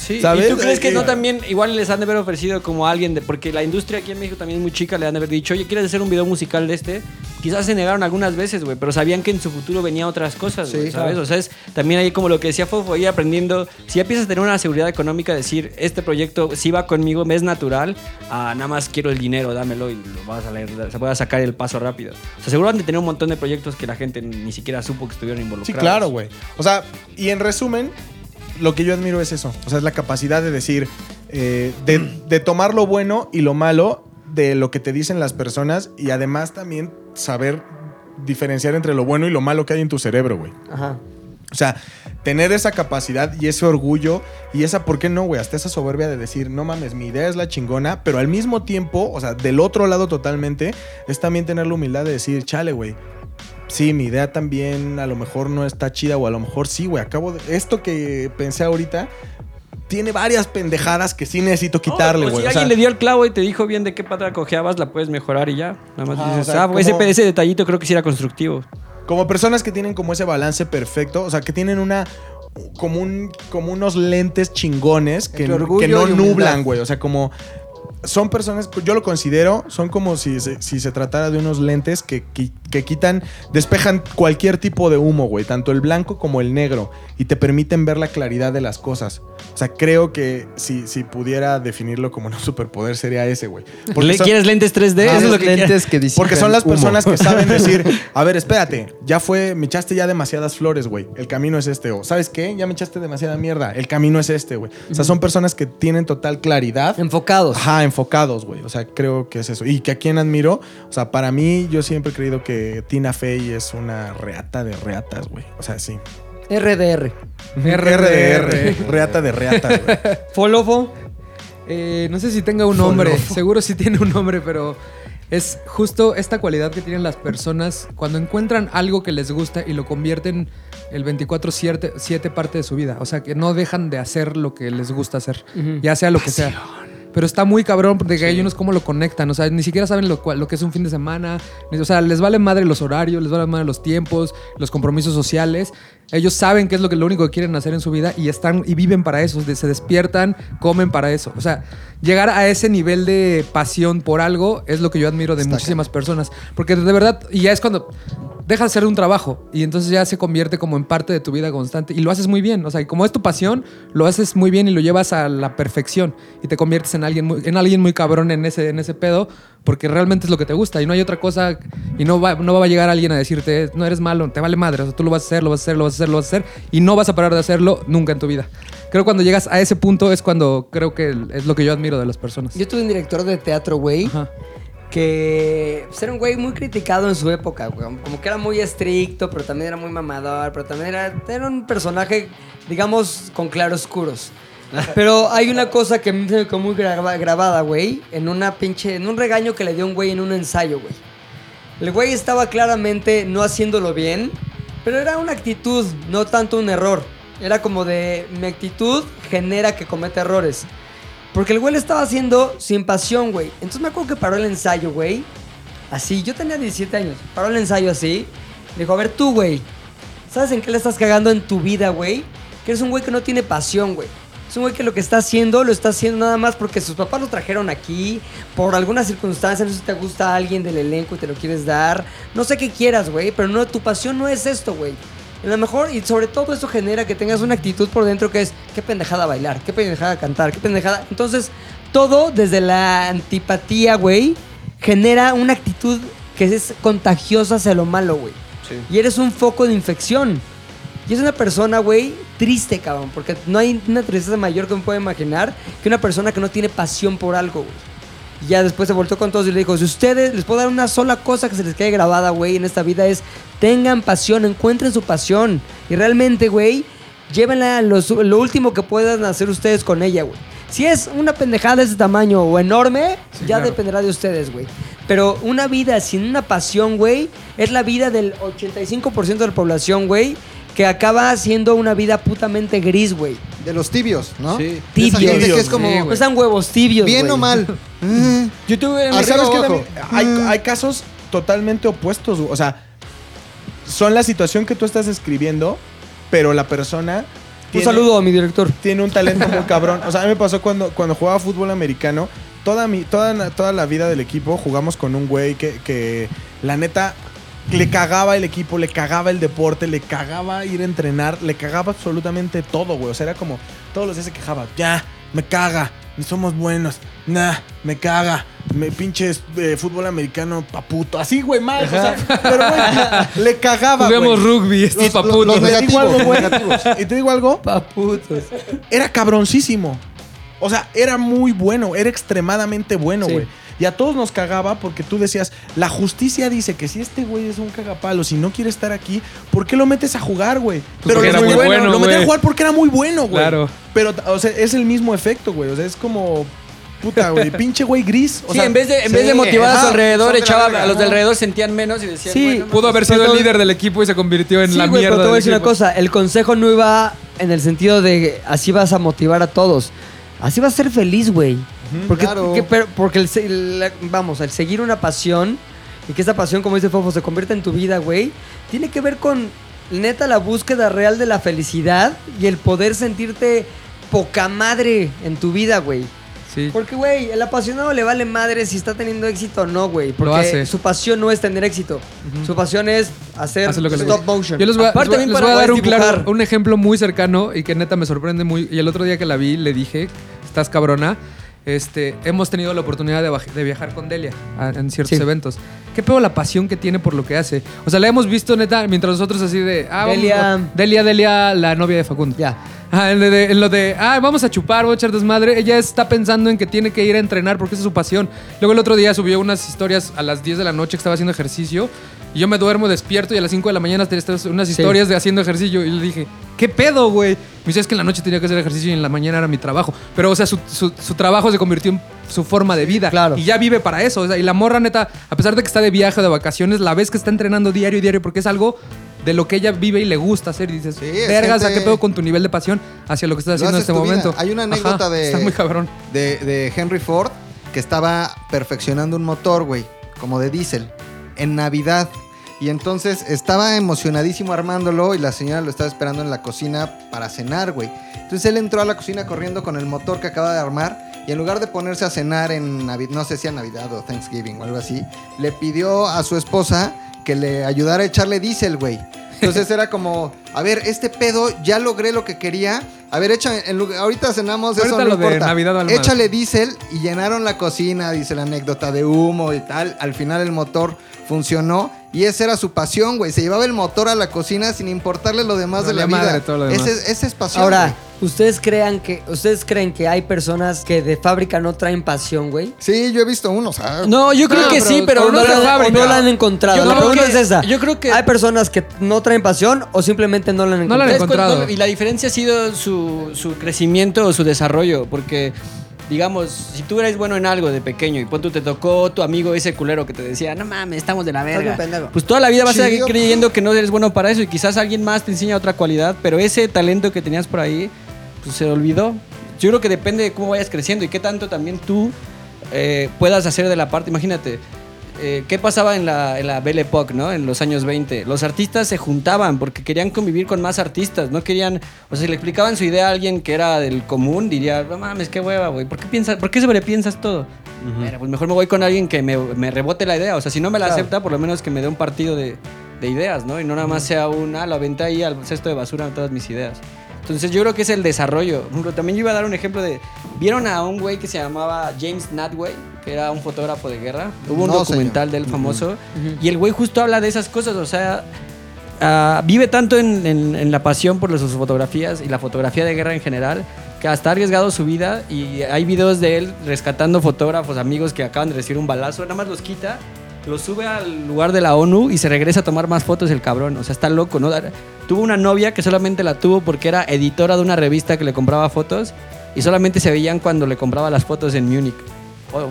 Sí, ¿Sabes? ¿y tú crees que Eh, no también igual les han de haber ofrecido como a alguien de porque la industria aquí en México también es muy chica, le han de haber dicho, "Oye, ¿quieres hacer un video musical de este?" Quizás se negaron algunas veces, güey, pero sabían que en su futuro venían otras cosas, Sí, ¿sabes? claro. O sea, es también ahí como lo que decía Fofo, ir aprendiendo, si ya empiezas a tener una seguridad económica, decir, este proyecto sí va conmigo, me es natural, a nada más quiero el dinero, dámelo y lo vas a leer, se puede sacar el paso rápido. O sea, seguro han de tener un montón de proyectos que la gente ni siquiera supo que estuvieron involucrados. Sí, claro, güey. O sea, y en resumen, lo que yo admiro es eso. O sea, es la capacidad de decir, eh, de, de tomar lo bueno y lo malo de lo que te dicen las personas y además también saber diferenciar entre lo bueno y lo malo que hay en tu cerebro, güey. Ajá. O sea, tener esa capacidad y ese orgullo y esa, ¿por qué no, güey? Hasta esa soberbia de decir, no mames, mi idea es la chingona, pero al mismo tiempo, o sea, del otro lado totalmente, es también tener la humildad de decir, chale, güey. Sí, mi idea también a lo mejor no está chida o a lo mejor sí, güey. Acabo de... Esto que pensé ahorita tiene varias pendejadas que sí necesito quitarle, güey. si O sea, alguien le dio el clavo y te dijo bien de qué pata cojeabas, la puedes mejorar y ya. Nada más dices, o sea, ah, pues ese, como- ese detallito creo que sí era constructivo. Como personas que tienen como ese balance perfecto, o sea, que tienen una como un como unos lentes chingones que, que no nublan, güey, o sea, como son personas, yo lo considero, son como si se, si se tratara de unos lentes que, que- que quitan, despejan cualquier tipo de humo, güey, tanto el blanco como el negro, y te permiten ver la claridad de las cosas. O sea, creo que si, si pudiera definirlo como un superpoder sería ese, güey. ¿Le- son- ¿Quieres lentes 3D? Ah, Eso es lo que lentes que porque son las humo. personas que saben decir, a ver, espérate, ya fue, me echaste ya demasiadas flores, güey. El camino es este. O, ¿sabes qué? Ya me echaste demasiada mierda. El camino es este, güey. O sea, son personas que tienen total claridad. Enfocados. Ajá, enfocados, güey. O sea, creo que es eso. Y que a quien admiro, o sea, para mí, yo siempre he creído que Tina Fey es una reata de reatas, güey. O sea, sí. RDR. RDR. Reata de reatas, güey. Folofo. Eh, no sé si tenga un nombre, seguro sí tiene un nombre, pero es justo esta cualidad que tienen las personas cuando encuentran algo que les gusta y lo convierten el 24-7 parte de su vida. O sea, que no dejan de hacer lo que les gusta hacer, ya sea lo que sea. Pero está muy cabrón porque hay unos cómo lo conectan. O sea, ni siquiera saben lo, lo que es un fin de semana. O sea, les vale madre los horarios, les vale madre los tiempos, los compromisos sociales. Ellos saben qué es lo, que, lo único que quieren hacer en su vida y están y viven para eso. Se despiertan, comen para eso. O sea, llegar a ese nivel de pasión por algo es lo que yo admiro de muchísimas personas. Porque de verdad, y ya es cuando deja de ser un trabajo y entonces ya se convierte como en parte de tu vida constante y lo haces muy bien. O sea, como es tu pasión, lo haces muy bien y lo llevas a la perfección y te conviertes en alguien muy, en alguien muy cabrón en ese, en ese pedo porque realmente es lo que te gusta y no hay otra cosa y no va, no va a llegar alguien a decirte, no eres malo, te vale madre. O sea, tú lo vas a hacer, lo vas a hacer, lo vas a hacer, lo vas a hacer y no vas a parar de hacerlo nunca en tu vida. Creo que cuando llegas a ese punto es cuando creo que es lo que yo admiro de las personas. Yo tuve un director de teatro, güey, Ajá. Que pues, era un güey muy criticado en su época, güey. Como que era muy estricto, pero también era muy mamador, pero también era, era un personaje, digamos, con claroscuros. Pero hay una cosa que me quedó muy graba- grabada, güey, en una pinche, en un regaño que le dio un güey en un ensayo, güey. El güey estaba claramente no haciéndolo bien, pero era una actitud, no tanto un error. Era como de, mi actitud genera que cometa errores. Porque el güey lo estaba haciendo sin pasión, güey. Entonces me acuerdo que paró el ensayo, güey. Así, yo tenía 17 años. Paró el ensayo así. Dijo, a ver tú, güey. ¿Sabes en qué le estás cagando en tu vida, güey? Que eres un güey que no tiene pasión, güey. Es un güey que lo que está haciendo lo está haciendo nada más porque sus papás lo trajeron aquí, por alguna circunstancia, no sé si te gusta alguien del elenco y te lo quieres dar, no sé qué quieras, güey, pero no, tu pasión no es esto, güey. A lo mejor, y sobre todo eso genera que tengas una actitud por dentro que es, qué pendejada bailar, qué pendejada cantar, qué pendejada... Entonces, todo desde la antipatía, güey, genera una actitud que es contagiosa hacia lo malo, güey. Y eres un foco de infección. Y es una persona, güey, triste, cabrón. Porque no hay una tristeza mayor que me pueda imaginar que una persona que no tiene pasión por algo, güey. Y ya después se volvió con todos y le dijo, si ustedes les puedo dar una sola cosa que se les quede grabada, güey, en esta vida es tengan pasión, encuentren su pasión. Y realmente, güey, llévenla a lo, último que puedan hacer ustedes con ella, güey. Si es una pendejada de ese tamaño o enorme, ya dependerá de ustedes, güey. Pero una vida sin una pasión, güey, es la vida del 85% de la población, güey, que acaba siendo una vida putamente gris, güey. De los tibios, ¿no? Sí. Esa Tibios. gente que es como Sí, güey. Están huevos tibios, bien güey. o mal. Eh, Yo tuve Y Arriba sabes o que abajo. también hay, hay casos totalmente opuestos. O sea, son la situación que tú estás escribiendo, pero la persona. Un tiene- saludo a mi director. Tiene un talento muy cabrón. O sea, a mí me pasó cuando, cuando jugaba fútbol americano. Toda, mi, toda, toda la vida del equipo jugamos con un güey que, que la neta le cagaba el equipo, le cagaba el deporte, le cagaba ir a entrenar, le cagaba absolutamente todo, güey. O sea, era como todos los días se quejaba. Ya, me caga, somos buenos. Nah, me caga. Me pinches eh, fútbol americano paputo. Así, güey, mal. O sea, pero güey, le cagaba, güey. Juguemos rugby, estos Los- paputos. los Y te digo algo, güey. negativos. Y te digo algo, Paputos. era cabroncísimo. O sea, era muy bueno, era extremadamente bueno, Sí. güey. Y a todos nos cagaba porque tú decías, la justicia dice que si este güey es un cagapalo, si no quiere estar aquí, ¿por qué lo metes a jugar, güey? Pues porque lo era muy bueno, Lo metí a güey. jugar porque era muy bueno, güey. Claro. Pero, o sea, es el mismo efecto, güey. O sea, es como, puta, güey, pinche güey gris. O Sí, sea, en vez de, en sí, vez de motivar a su alrededor, echaba a los de alrededor sentían menos y decían, Sí, bueno, Pudo haber Pero sido el líder del equipo y se convirtió en Sí, la güey, mierda. pero te voy a decir una cosa. El consejo no iba en el sentido de así vas a motivar a todos. Así vas a ser feliz, güey. Porque, claro. que- pero- porque el, vamos, el seguir una pasión y que esa pasión, como dice Fofo, se convierta en tu vida, güey, tiene que ver con neta la búsqueda real de la felicidad y el poder sentirte poca madre en tu vida, güey. Sí. Porque, güey, el apasionado le vale madre si está teniendo éxito o no, güey. Porque hace. su pasión no es tener éxito. Su pasión es hacer Hace lo que le stop motion. Yo les voy a, Aparte, les voy- también les para voy a dar un, claro, un ejemplo muy cercano y que neta me sorprende muy. Y el otro día que la vi, le dije, estás cabrona. Este, hemos tenido la oportunidad de, viajar con Delia a- en ciertos Sí. eventos. Qué pedo la pasión que tiene por lo que hace. O sea, la hemos visto neta mientras nosotros así de. Ah, vamos- Delia. Delia, Delia, la novia de Facundo. Ya. Ah, en, lo de, en lo de, ah, vamos a chupar, voy a echar desmadre. Ella está pensando en que tiene que ir a entrenar porque esa es su pasión. Luego el otro día subió unas historias a las 10 de la noche que estaba haciendo ejercicio. Y yo me duermo despierto y a las 5 de la mañana tenía estas- unas Sí. historias de haciendo ejercicio. Y le dije, ¿qué pedo, güey? Me dice, es que en la noche tenía que hacer ejercicio y en la mañana era mi trabajo. Pero, o sea, su, su- su trabajo se convirtió en su forma de vida. claro. Y ya vive para eso. O sea, y la morra, neta, a pesar de que está de viaje o de vacaciones, la ves que está entrenando diario y diario porque es algo de lo que ella vive y le gusta hacer. Y dices, Sí, es verga, o sea, gente- ¿qué pedo con tu nivel de pasión hacia lo que estás Lo haciendo en haces este tu vida. momento? Hay una anécdota Ajá, de, Está muy cabrón. de, de Henry Ford que estaba perfeccionando un motor, güey, como de diésel, en Navidad. Y entonces estaba emocionadísimo armándolo y la señora lo estaba esperando en la cocina para cenar, güey. Entonces él entró a la cocina corriendo con el motor que acaba de armar y en lugar de ponerse a cenar en Navidad, no sé si a Navidad o Thanksgiving o algo así, le pidió a su esposa que le ayudara a echarle diésel, güey. Entonces era como, a ver, este pedo ya logré lo que quería. A ver, echa, en ahorita cenamos, eso no lo de importa. Madre. Échale diésel y llenaron la cocina, dice la anécdota de humo y tal. Al final el motor funcionó y esa era su pasión, güey. Se llevaba el motor a la cocina sin importarle lo demás de la vida. todo lo demás. Ese, ese es pasión. Ahora. ¿ustedes, crean que, ¿ustedes creen que hay personas que de fábrica no traen pasión, güey? Sí, yo he visto unos. ah, No, yo creo No, que pero sí, pero no, la, de no han encontrado. Yo la creo pregunta que- es esa. yo creo que- Hay personas que no traen pasión o simplemente no la han No la han encontrado. ¿Sabes cuál- encontrado. Y la diferencia ha sido su, su crecimiento o su desarrollo, porque digamos, si tú eres bueno en algo de pequeño y pon tú te tocó tu amigo ese culero que te decía, no mames, estamos de la verga. Pues toda la vida vas a seguir creyendo que no eres bueno para eso y quizás alguien más te enseña otra cualidad, pero ese talento que tenías por ahí, pues se olvidó. Yo creo que depende de cómo vayas creciendo y qué tanto también tú eh, puedas hacer de la parte. Imagínate, eh, ¿qué pasaba en la, en la Belle Époque, ¿no? En los años 20. Los artistas se juntaban porque querían convivir con más artistas, no querían... O sea, si le explicaban su idea a alguien que era del común, diría, no mames, qué hueva, güey. ¿Por qué, piensas, ¿por qué sobrepiensas todo? Mira, pues mejor me voy con alguien que me, me rebote la idea. O sea, si no me la Claro. acepta, por lo menos que me dé un partido de, de ideas, ¿no? Y no nada más sea una, lo aventé ahí al cesto de basura todas mis ideas. Entonces yo creo que es el desarrollo. También yo iba a dar un ejemplo de... ¿Vieron a un güey que se llamaba James Natway? Que era un fotógrafo de guerra. Hubo un No, documental de él famoso. Y el güey justo habla de esas cosas. O sea, ah, vive tanto en, en- en la pasión por sus fotografías y la fotografía de guerra en general que hasta ha arriesgado su vida y hay videos de él rescatando fotógrafos, amigos que acaban de recibir un balazo, nada más los quita, los sube al lugar de la ONU y se regresa a tomar más fotos el cabrón, o sea, está loco, ¿no? Tuvo una novia que solamente la tuvo porque era editora de una revista que le compraba fotos y solamente se veían cuando le compraba las fotos en Múnich.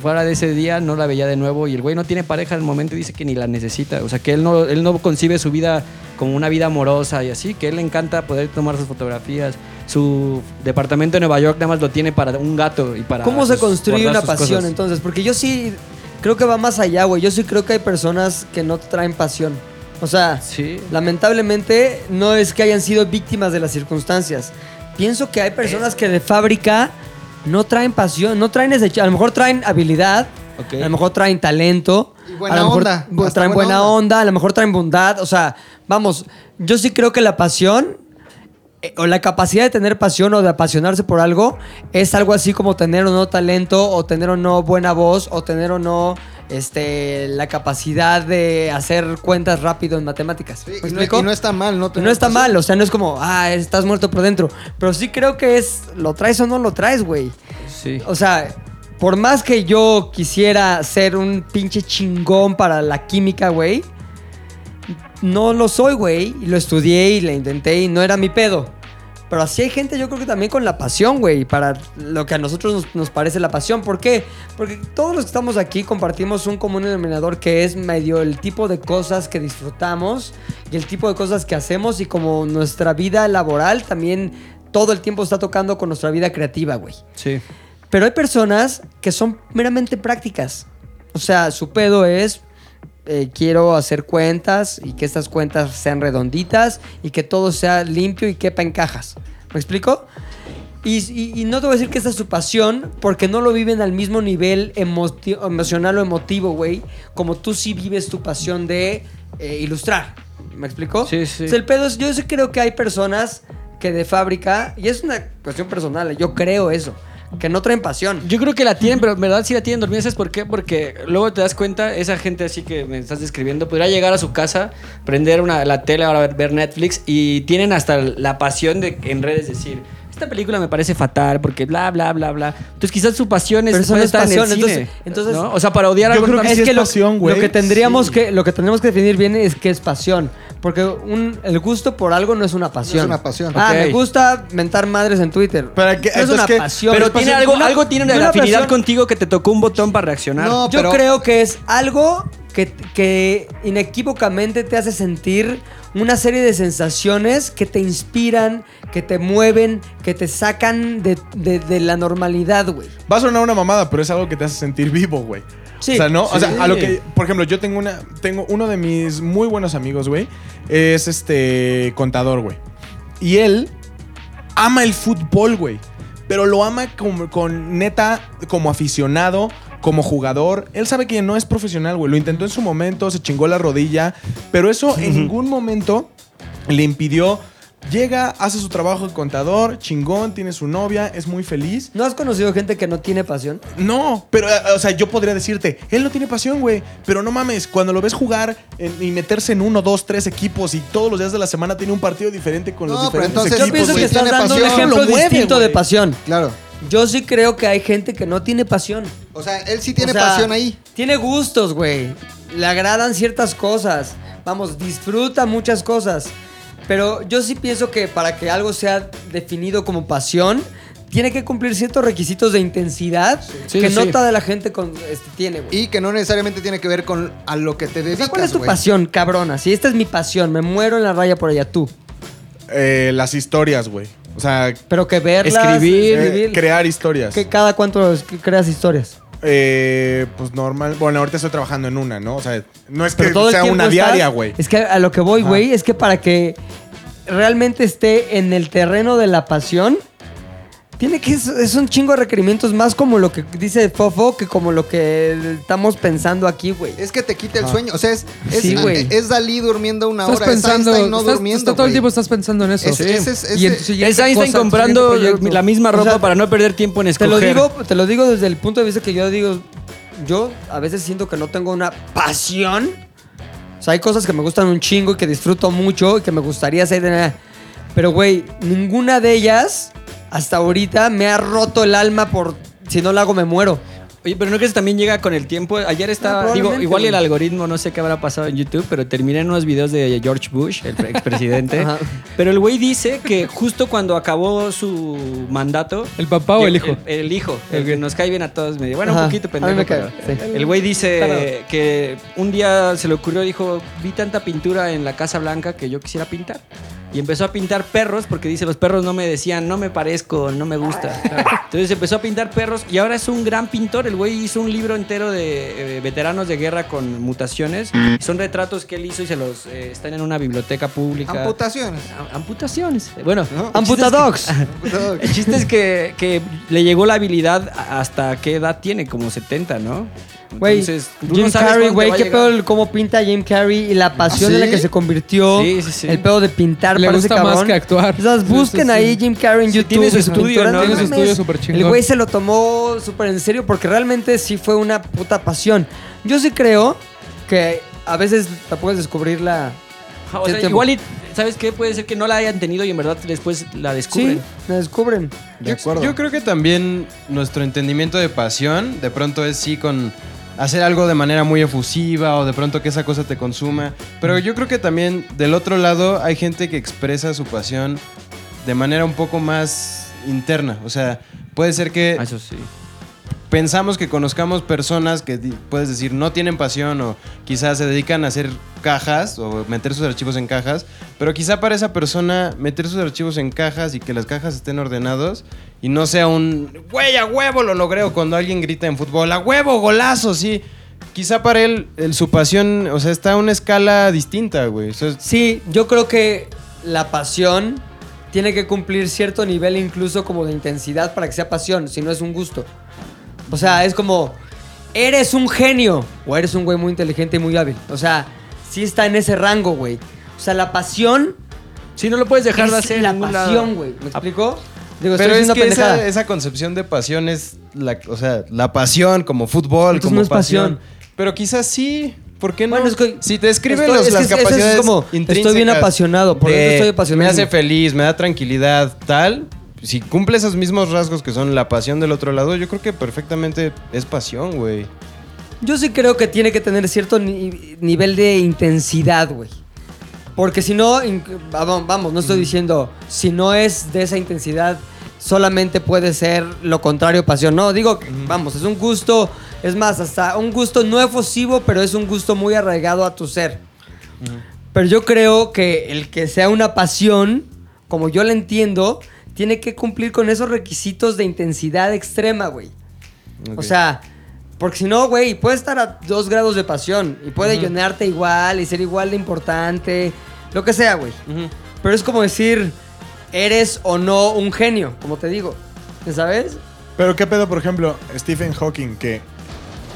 Fuera de ese día no la veía de nuevo y el güey no tiene pareja en el momento y dice que ni la necesita. O sea, que él no, él no concibe su vida como una vida amorosa y así, que él le encanta poder tomar sus fotografías. Su departamento en Nueva York nada más lo tiene para un gato y para... ¿Cómo se sus- construye una pasión cosas. entonces? Porque yo sí creo que va más allá, güey. Yo sí creo que hay personas que no traen pasión. O sea, Sí. lamentablemente no es que hayan sido víctimas de las circunstancias. Pienso que hay personas que de fábrica no traen pasión, no traen ese... A lo mejor traen habilidad, a lo mejor traen talento. Y buena a lo mejor onda, bu- hasta traen buena buena onda. onda, a lo mejor traen bondad. O sea, vamos, yo sí creo que la pasión o la capacidad de tener pasión o de apasionarse por algo es algo así como tener o no talento o tener o no buena voz o tener o no este la capacidad de hacer cuentas rápido en matemáticas. Sí, ¿Me y, no, explico? y no está mal, ¿no? Y no está pasión. mal, o sea, no es como, ah, estás muerto por dentro. Pero sí creo que es, lo traes o no lo traes, güey. Sí. O sea, por más que yo quisiera ser un pinche chingón para la química, güey, no lo soy, güey. Lo estudié y le intenté y no era mi pedo. Pero así hay gente, yo creo que también con la pasión, güey, para lo que a nosotros nos, nos parece la pasión. ¿Por qué? Porque todos los que estamos aquí compartimos un común denominador que es medio el tipo de cosas que disfrutamos y el tipo de cosas que hacemos y como nuestra vida laboral también todo el tiempo está tocando con nuestra vida creativa, güey. Sí. Pero hay personas que son meramente prácticas. O sea, su pedo es, eh, quiero hacer cuentas y que estas cuentas sean redonditas y que todo sea limpio y quepa en cajas. ¿Me explico? Y, y- y no te voy a decir que esta es su pasión, porque no lo viven al mismo nivel emocional o emotivo, güey, como tú sí vives tu pasión de eh, ilustrar. ¿Me explicó? Sí, sí. El pedo es, yo sí creo que hay personas que de fábrica, y es una cuestión personal, yo creo eso, que no traen pasión. Yo creo que la tienen, pero en verdad sí la tienen dormida. ¿Sabes por qué? Porque luego te das cuenta, esa gente así que me estás describiendo, podría llegar a su casa, prender una, la tele, ahora ver, ver Netflix y tienen hasta la pasión de en redes decir. Esta película me parece fatal porque bla, bla, bla, bla. Entonces quizás su pasión es Pero eso puede no es estar en el pasión, cine, entonces- entonces- ¿no? O sea, para odiar Yo algo creo tan- que sí es lo, pasión, güey. Lo que tendríamos Sí. que lo que tendríamos que definir bien es que es pasión, porque un, el gusto por algo no es una pasión. No es una pasión. Ah, me gusta mentar madres en Twitter. Para que- no es una pasión. Pero tiene pasión. algo, Una- algo tiene de una afinidad pasión- contigo que te tocó un botón para reaccionar. No, Yo pero- creo que es algo que, que inequívocamente te hace sentir una serie de sensaciones que te inspiran, que te mueven, que te sacan de, de- de la normalidad, güey. Va a sonar una mamada, pero es algo que te hace sentir vivo, güey. Sí. O sea, ¿no? O sea, a lo que, por ejemplo, yo tengo una, tengo uno de mis muy buenos amigos, güey, es este contador, güey. Y él ama el fútbol, güey. Pero lo ama como, con neta, como aficionado, como jugador. Él sabe que no es profesional, güey. Lo intentó en su momento, se chingó la rodilla. Pero eso en ningún momento le impidió. Llega, hace su trabajo de contador, chingón, tiene su novia, es muy feliz. ¿No has conocido gente que no tiene pasión? No, pero, eh, o sea, yo podría decirte, él no tiene pasión, güey. Pero no mames, cuando lo ves jugar en- y meterse en uno, dos, tres equipos y todos los días de la semana tiene un partido diferente con los No, pero diferentes entonces- Yo equipos. pienso que estás dando un ejemplo lo mueve, distinto de pasión. Claro. Yo sí creo que hay gente que no tiene pasión. O sea, él sí tiene O sea, pasión ahí. Tiene gustos, güey. Le agradan ciertas cosas. Vamos, disfruta muchas cosas. Pero yo sí pienso que para que algo sea definido como pasión, tiene que cumplir ciertos requisitos de intensidad Sí, que sí, no sí. toda la gente con, este, tiene, güey. Y que no necesariamente tiene que ver con a lo que te O sea, dedicas, ¿Cuál es tu pasión, cabrona? Si esta es mi pasión, me muero en la raya por allá tú. Eh, las historias, güey. O sea, Pero que verlas, Escribir, eh, crear historias. que cada cuánto creas historias. Eh, pues normal. Bueno, ahorita estoy trabajando en una, ¿no? O sea, no es que Pero todo el sea tiempo una estás- diaria, güey. Es que a lo que voy, Ajá. güey, es que para que realmente esté en el terreno de la pasión, tiene que es, es un chingo de requerimientos más como lo que dice Fofo que como lo que estamos pensando aquí, güey. Es que te quita el sueño. O sea, es, es, Sí, güey. es Dalí durmiendo una Estás hora. pensando, es Einstein no estás- durmiendo. todo el tiempo estás pensando en eso. Es- es- Y Es Einstein cosa, comprando la misma O ropa sea, para no perder tiempo en Te escoger. lo digo, te lo digo desde el punto de vista que yo digo, yo a veces siento que no tengo una pasión. O sea, hay cosas que me gustan un chingo y que disfruto mucho y que me gustaría hacer. de- Pero, güey, ninguna de ellas hasta ahorita me ha roto el alma por si no la hago me muero. Oye, pero no que eso también llega con el tiempo. Ayer No, estaba, digo, igual el algoritmo, no sé qué habrá pasado en YouTube, pero terminé en unos videos de George Bush, el expresidente. Pero el güey dice que justo cuando acabó su mandato. ¿El papá o el hijo? El, el hijo, el que nos cae bien a todos medio. Bueno, Ajá. un poquito A mí pendejo. me cae, pero- sí. El güey dice Claro. que un día se le ocurrió, dijo, vi tanta pintura en la Casa Blanca que yo quisiera pintar. Y empezó a pintar perros porque dice, los perros no me decían, no me parezco, no me gusta. Entonces empezó a pintar perros y ahora es un gran pintor. El güey hizo un libro entero de eh, veteranos de guerra con mutaciones. Y son retratos que él hizo y se los eh, están en una biblioteca pública. Amputaciones. Am- Amputaciones. Bueno, ¿No? Amputadogs. el chiste es que, que le llegó la habilidad hasta qué edad tiene, como 70, ¿no? Güey, Entonces, tú no Jim sabes Carrey, güey, qué pedo el cómo pinta Jim Carrey y la pasión ¿Ah, en la que se convirtió. Sí, sí, sí. El pedo de pintar Le gusta más que actuar. O sea, busquen sí, sí. ahí Jim Carrey en YouTube. tiene su sus estudio, pinturas, ¿no? Tiene su mames. estudio súper chingón. El güey se lo tomó súper en serio porque realmente sí fue una puta pasión. Yo sí creo que a veces la puedes descubrir la... O sea, igual y, ¿sabes qué? Puede ser que no la hayan tenido y en verdad después la descubren. Sí, la descubren. De acuerdo. Yo creo que también nuestro entendimiento de pasión de pronto es sí con hacer algo de manera muy efusiva o de pronto que esa cosa te consuma. Pero yo creo que también del otro lado hay gente que expresa su pasión de manera un poco más interna. O sea, puede ser que Ah, Eso sí. Pensamos que conozcamos personas que puedes decir no tienen pasión o quizás se dedican a hacer cajas o meter sus archivos en cajas, pero quizá para esa persona meter sus archivos en cajas y que las cajas estén ordenados y no sea un güey a huevo lo logré o cuando alguien grita en fútbol a huevo golazo, sí. Quizá para él su pasión, o sea, está a una escala distinta, güey. Sí, yo creo que la pasión tiene que cumplir cierto nivel incluso como de intensidad para que sea pasión, si no es un gusto. O sea, es como, eres un genio o eres un güey muy inteligente y muy hábil. O sea, sí está en ese rango, güey. O sea, la pasión Sí, no lo puedes dejar de es hacer. en la lado. pasión, güey. ¿Me explico? Digo, Pero es que esa, esa concepción de pasión es la, o sea, la pasión como fútbol, Entonces como no es pasión. pasión. Pero quizás sí. ¿Por qué no? Bueno, es que- si te describen estoy- los- es que las es capacidades como, estoy bien apasionado, por de eso estoy Me apasionado. hace feliz, me da tranquilidad, tal. Si cumple esos mismos rasgos que son la pasión del otro lado, yo creo que perfectamente es pasión, güey. Yo sí creo que tiene que tener cierto ni- nivel de intensidad, güey. Porque si no, vamos, no estoy diciendo, si no es de esa intensidad, solamente puede ser lo contrario pasión. No, digo, que, vamos, es un gusto, es más, hasta un gusto no efusivo, pero es un gusto muy arraigado a tu ser. Pero yo creo que el que sea una pasión, como yo la entiendo, tiene que cumplir con esos requisitos de intensidad extrema, güey. O sea, porque si no, güey, puede estar a dos grados de pasión y puede llenarte igual y ser igual de importante, lo que sea, güey. Pero es como decir, eres o no un genio, como te digo. ¿Sabes? Pero qué pedo, por ejemplo, Stephen Hawking, que,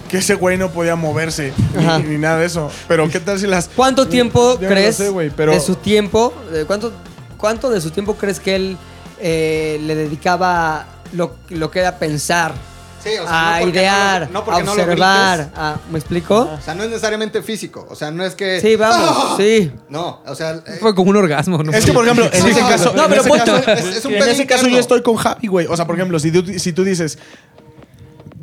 que ese güey no podía moverse ni, ni nada de eso. Pero qué tal si las... ¿Cuánto tiempo no lo crees sé, güey, pero... de su tiempo, de cuánto, cuánto de su tiempo crees que él eh, le dedicaba lo, lo que era pensar, Sí, o sea, a no idear, no lo- no porque a no lo observar? a- ¿Me explico? O sea, no es necesariamente físico. O sea, no es que. Sí, vamos, sí. No, o sea. eh, Fue como un orgasmo, ¿no? Es que, por ejemplo, en ese caso, no, en pero ese punto, caso, es- es un en ese caso yo estoy con Javi, güey. O sea, por ejemplo, si tú, si tú dices,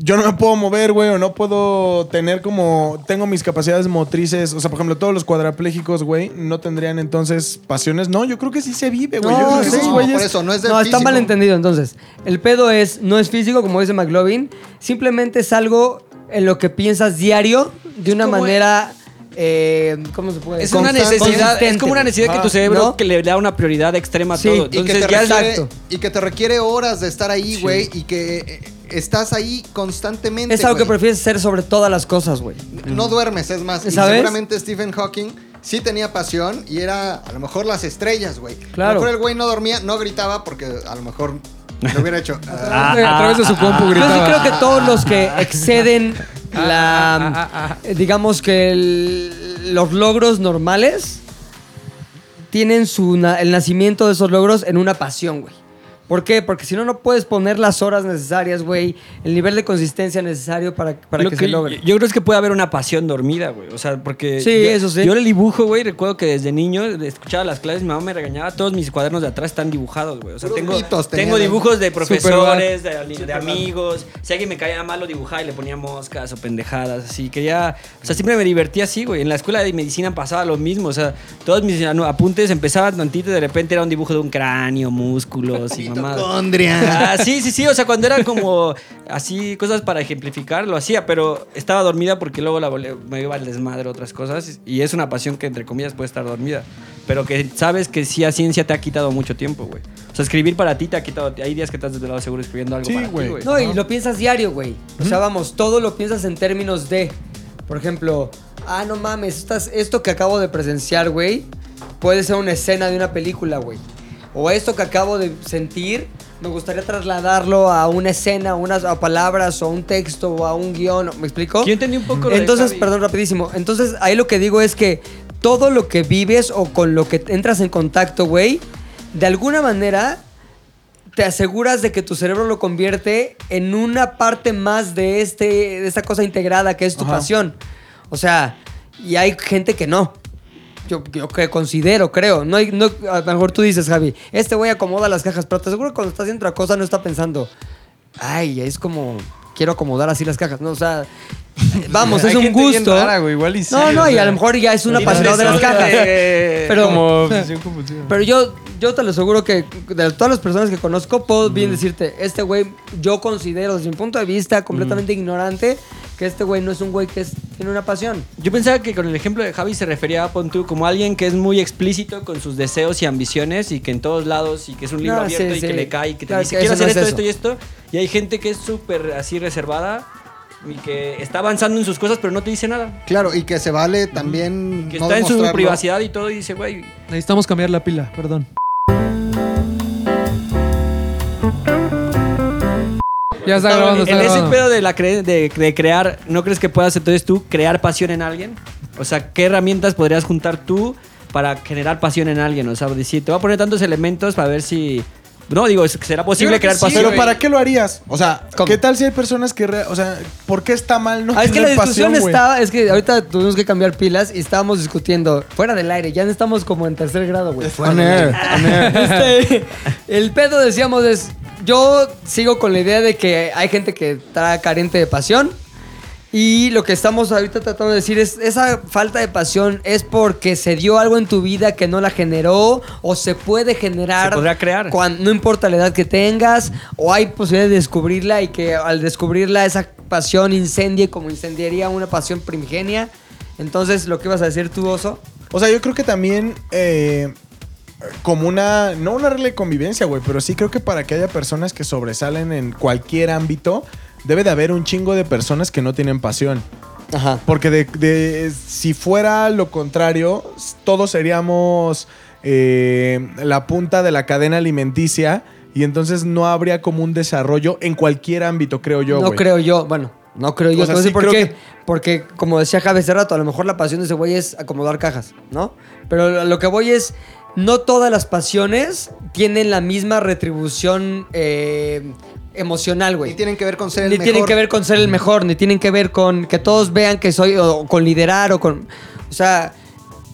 yo no me puedo mover, güey, o no puedo tener como, tengo mis capacidades motrices, o sea, por ejemplo, todos los cuadraplégicos, güey, no tendrían entonces pasiones. No, yo creo que sí se vive, güey. yo No, creo que sí, esos no, güeyes- por eso, no es de No, está mal entendido entonces. El pedo es, no es físico, como dice McLovin, simplemente es algo en lo que piensas diario de una manera... eh, ¿Cómo se puede Es una Constante, necesidad, es como una necesidad que tu cerebro ¿No? que le da una prioridad extrema a Sí, todo. y que y que, Entonces te ya requiere, exacto. y que te requiere horas de estar ahí, güey, y que eh, estás ahí constantemente. Es algo que prefieres ser sobre todas las cosas, güey. No duermes, es más. Y seguramente Stephen Hawking sí tenía pasión y era a lo mejor las estrellas, güey. A Claro. lo mejor el güey no dormía, no gritaba porque a lo mejor lo hubiera hecho. a través de su compu Yo sí gritaba. creo que todos los que exceden la... ah, ah, ah. digamos que el- los logros normales tienen su el nacimiento de esos logros en una pasión, güey. ¿Por qué? Porque si no, no puedes poner las horas necesarias, güey, el nivel de consistencia necesario para, para Lo que, que se logre. Yo creo es que puede haber una pasión dormida, güey. O sea, porque. Sí, yo, eso sí. Yo el dibujo, güey, recuerdo que desde niño escuchaba las clases, mi mamá me regañaba. Todos mis cuadernos de atrás están dibujados, güey. O sea, tengo, tengo dibujos de profesores, de, amigos. Si alguien me caía mal, lo dibujaba y le ponía moscas o pendejadas. Así quería. O sea, siempre me divertía así, güey. En la escuela de medicina pasaba lo mismo. O sea, todos mis apuntes empezaban tantito y de repente era un dibujo de un cráneo, músculos y. Mitocondria. Ah, sí, sí, sí. O sea, cuando era como así, cosas para ejemplificar, lo hacía, pero estaba dormida porque luego la me iba al desmadre otras cosas. Y es una pasión que, entre comillas, puede estar dormida. Pero que sabes que sí a ciencia te ha quitado mucho tiempo, güey. O sea, escribir para ti te ha quitado. Hay días que estás desde el lado seguro escribiendo algo Sí, para güey. ti, güey. No, y lo piensas diario, güey. O sea, vamos, todo lo piensas en términos de. Por ejemplo, ah, no mames, estas- esto que acabo de presenciar, güey, puede ser una escena de una película, güey. O esto que acabo de sentir, me gustaría trasladarlo a una escena, unas a palabras, o a un texto, o a un guion. ¿Me explico? Yo entendí un poco lo de Entonces, Javi. perdón, rapidísimo. Entonces, ahí lo que digo es que todo lo que vives o con lo que entras en contacto, güey, de alguna manera te aseguras de que tu cerebro lo convierte en una parte más de, este, de esta cosa integrada que es tu pasión. O sea, y hay gente que no. Yo, yo que considero, creo. No hay, no, a lo mejor tú dices, Javi, este güey acomoda las cajas, pero te aseguro que cuando está haciendo otra cosa no está pensando, ay, es como, quiero acomodar así las cajas. No, o sea, vamos, es Hay un gusto. rara, güey, igual y sí, no, no, o y a lo mejor ya es un apasionado de las cajas. Pero, como pero yo, yo te lo aseguro que de todas las personas que conozco, puedo bien decirte, este güey, yo considero desde mi punto de vista completamente ignorante, que este güey no es un güey que es- tiene una pasión. Yo pensaba que con el ejemplo de Javi se refería a Pontu como alguien que es muy explícito con sus deseos y ambiciones y que en todos lados y que es un libro No, abierto sí, y sí. que le cae y que te Claro dice que quiero hacer no es esto, eso. esto y esto. Y hay gente que es súper así reservada y que está avanzando en sus cosas pero no te dice nada. Claro, y que se vale también. Que no está en su privacidad y todo y dice, güey, Necesitamos cambiar la pila, perdón. Ya está grabando, está En ese pedo de, la cre- de, de crear, ¿no crees que puedas entonces tú crear pasión en alguien? O sea, ¿qué herramientas podrías juntar tú para generar pasión en alguien? O sea, decir, te voy a poner tantos elementos para ver si... No, digo, ¿será posible crear sí, pasión? Pero ¿para qué lo harías? O sea, ¿Cómo? ¿qué tal si hay personas que... re- o sea, ¿por qué está mal no Ah, es que la discusión pasión, estaba, es que ahorita tuvimos que cambiar pilas y estábamos discutiendo fuera del aire, ya no estamos como en tercer grado, güey. Este, el pedo decíamos es, yo sigo con la idea de que hay gente que está carente de pasión y lo que estamos ahorita tratando de decir es, esa falta de pasión es porque se dio algo en tu vida que no la generó o se puede generar. Se podrá crear. cuan- no importa la edad que tengas o hay posibilidad de descubrirla y que al descubrirla esa pasión incendie como incendiaría una pasión primigenia. Entonces, lo que ibas a decir tú, Oso. O sea, yo creo que también eh, como una, no una regla de convivencia, güey, pero sí creo que para que haya personas que sobresalen en cualquier ámbito, debe de haber un chingo de personas que no tienen pasión. Ajá. Porque de, de- si fuera lo contrario, todos seríamos eh, la punta de la cadena alimenticia y entonces no habría como un desarrollo en cualquier ámbito, creo yo. no creo yo, bueno, no creo yo. O sea, Te voy a decir sí por qué. que- Porque, como decía Javi hace rato, a lo mejor la pasión de ese güey es acomodar cajas, ¿no? Pero lo que voy es, no todas las pasiones tienen la misma retribución eh, emocional, güey. Ni tienen que ver con ser el Ni mejor. tienen que ver con ser el mejor, ni tienen que ver con que todos vean que soy, o con liderar, o con. O sea,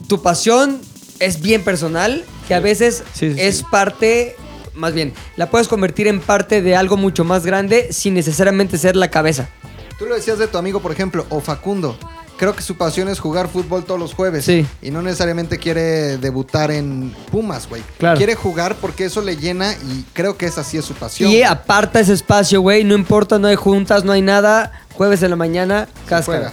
tu pasión es bien personal, que a veces Sí, sí, es sí. parte. Más bien, la puedes convertir en parte de algo mucho más grande sin necesariamente ser la cabeza. Tú lo decías de tu amigo, por ejemplo, o Facundo. Creo que su pasión es jugar fútbol todos los jueves. Sí. Y no necesariamente quiere debutar en Pumas, güey. Claro. Quiere jugar porque eso le llena y creo que esa sí es su pasión. Y aparta ese espacio, güey. No importa, no hay juntas, no hay nada. Jueves en la mañana, cáscara.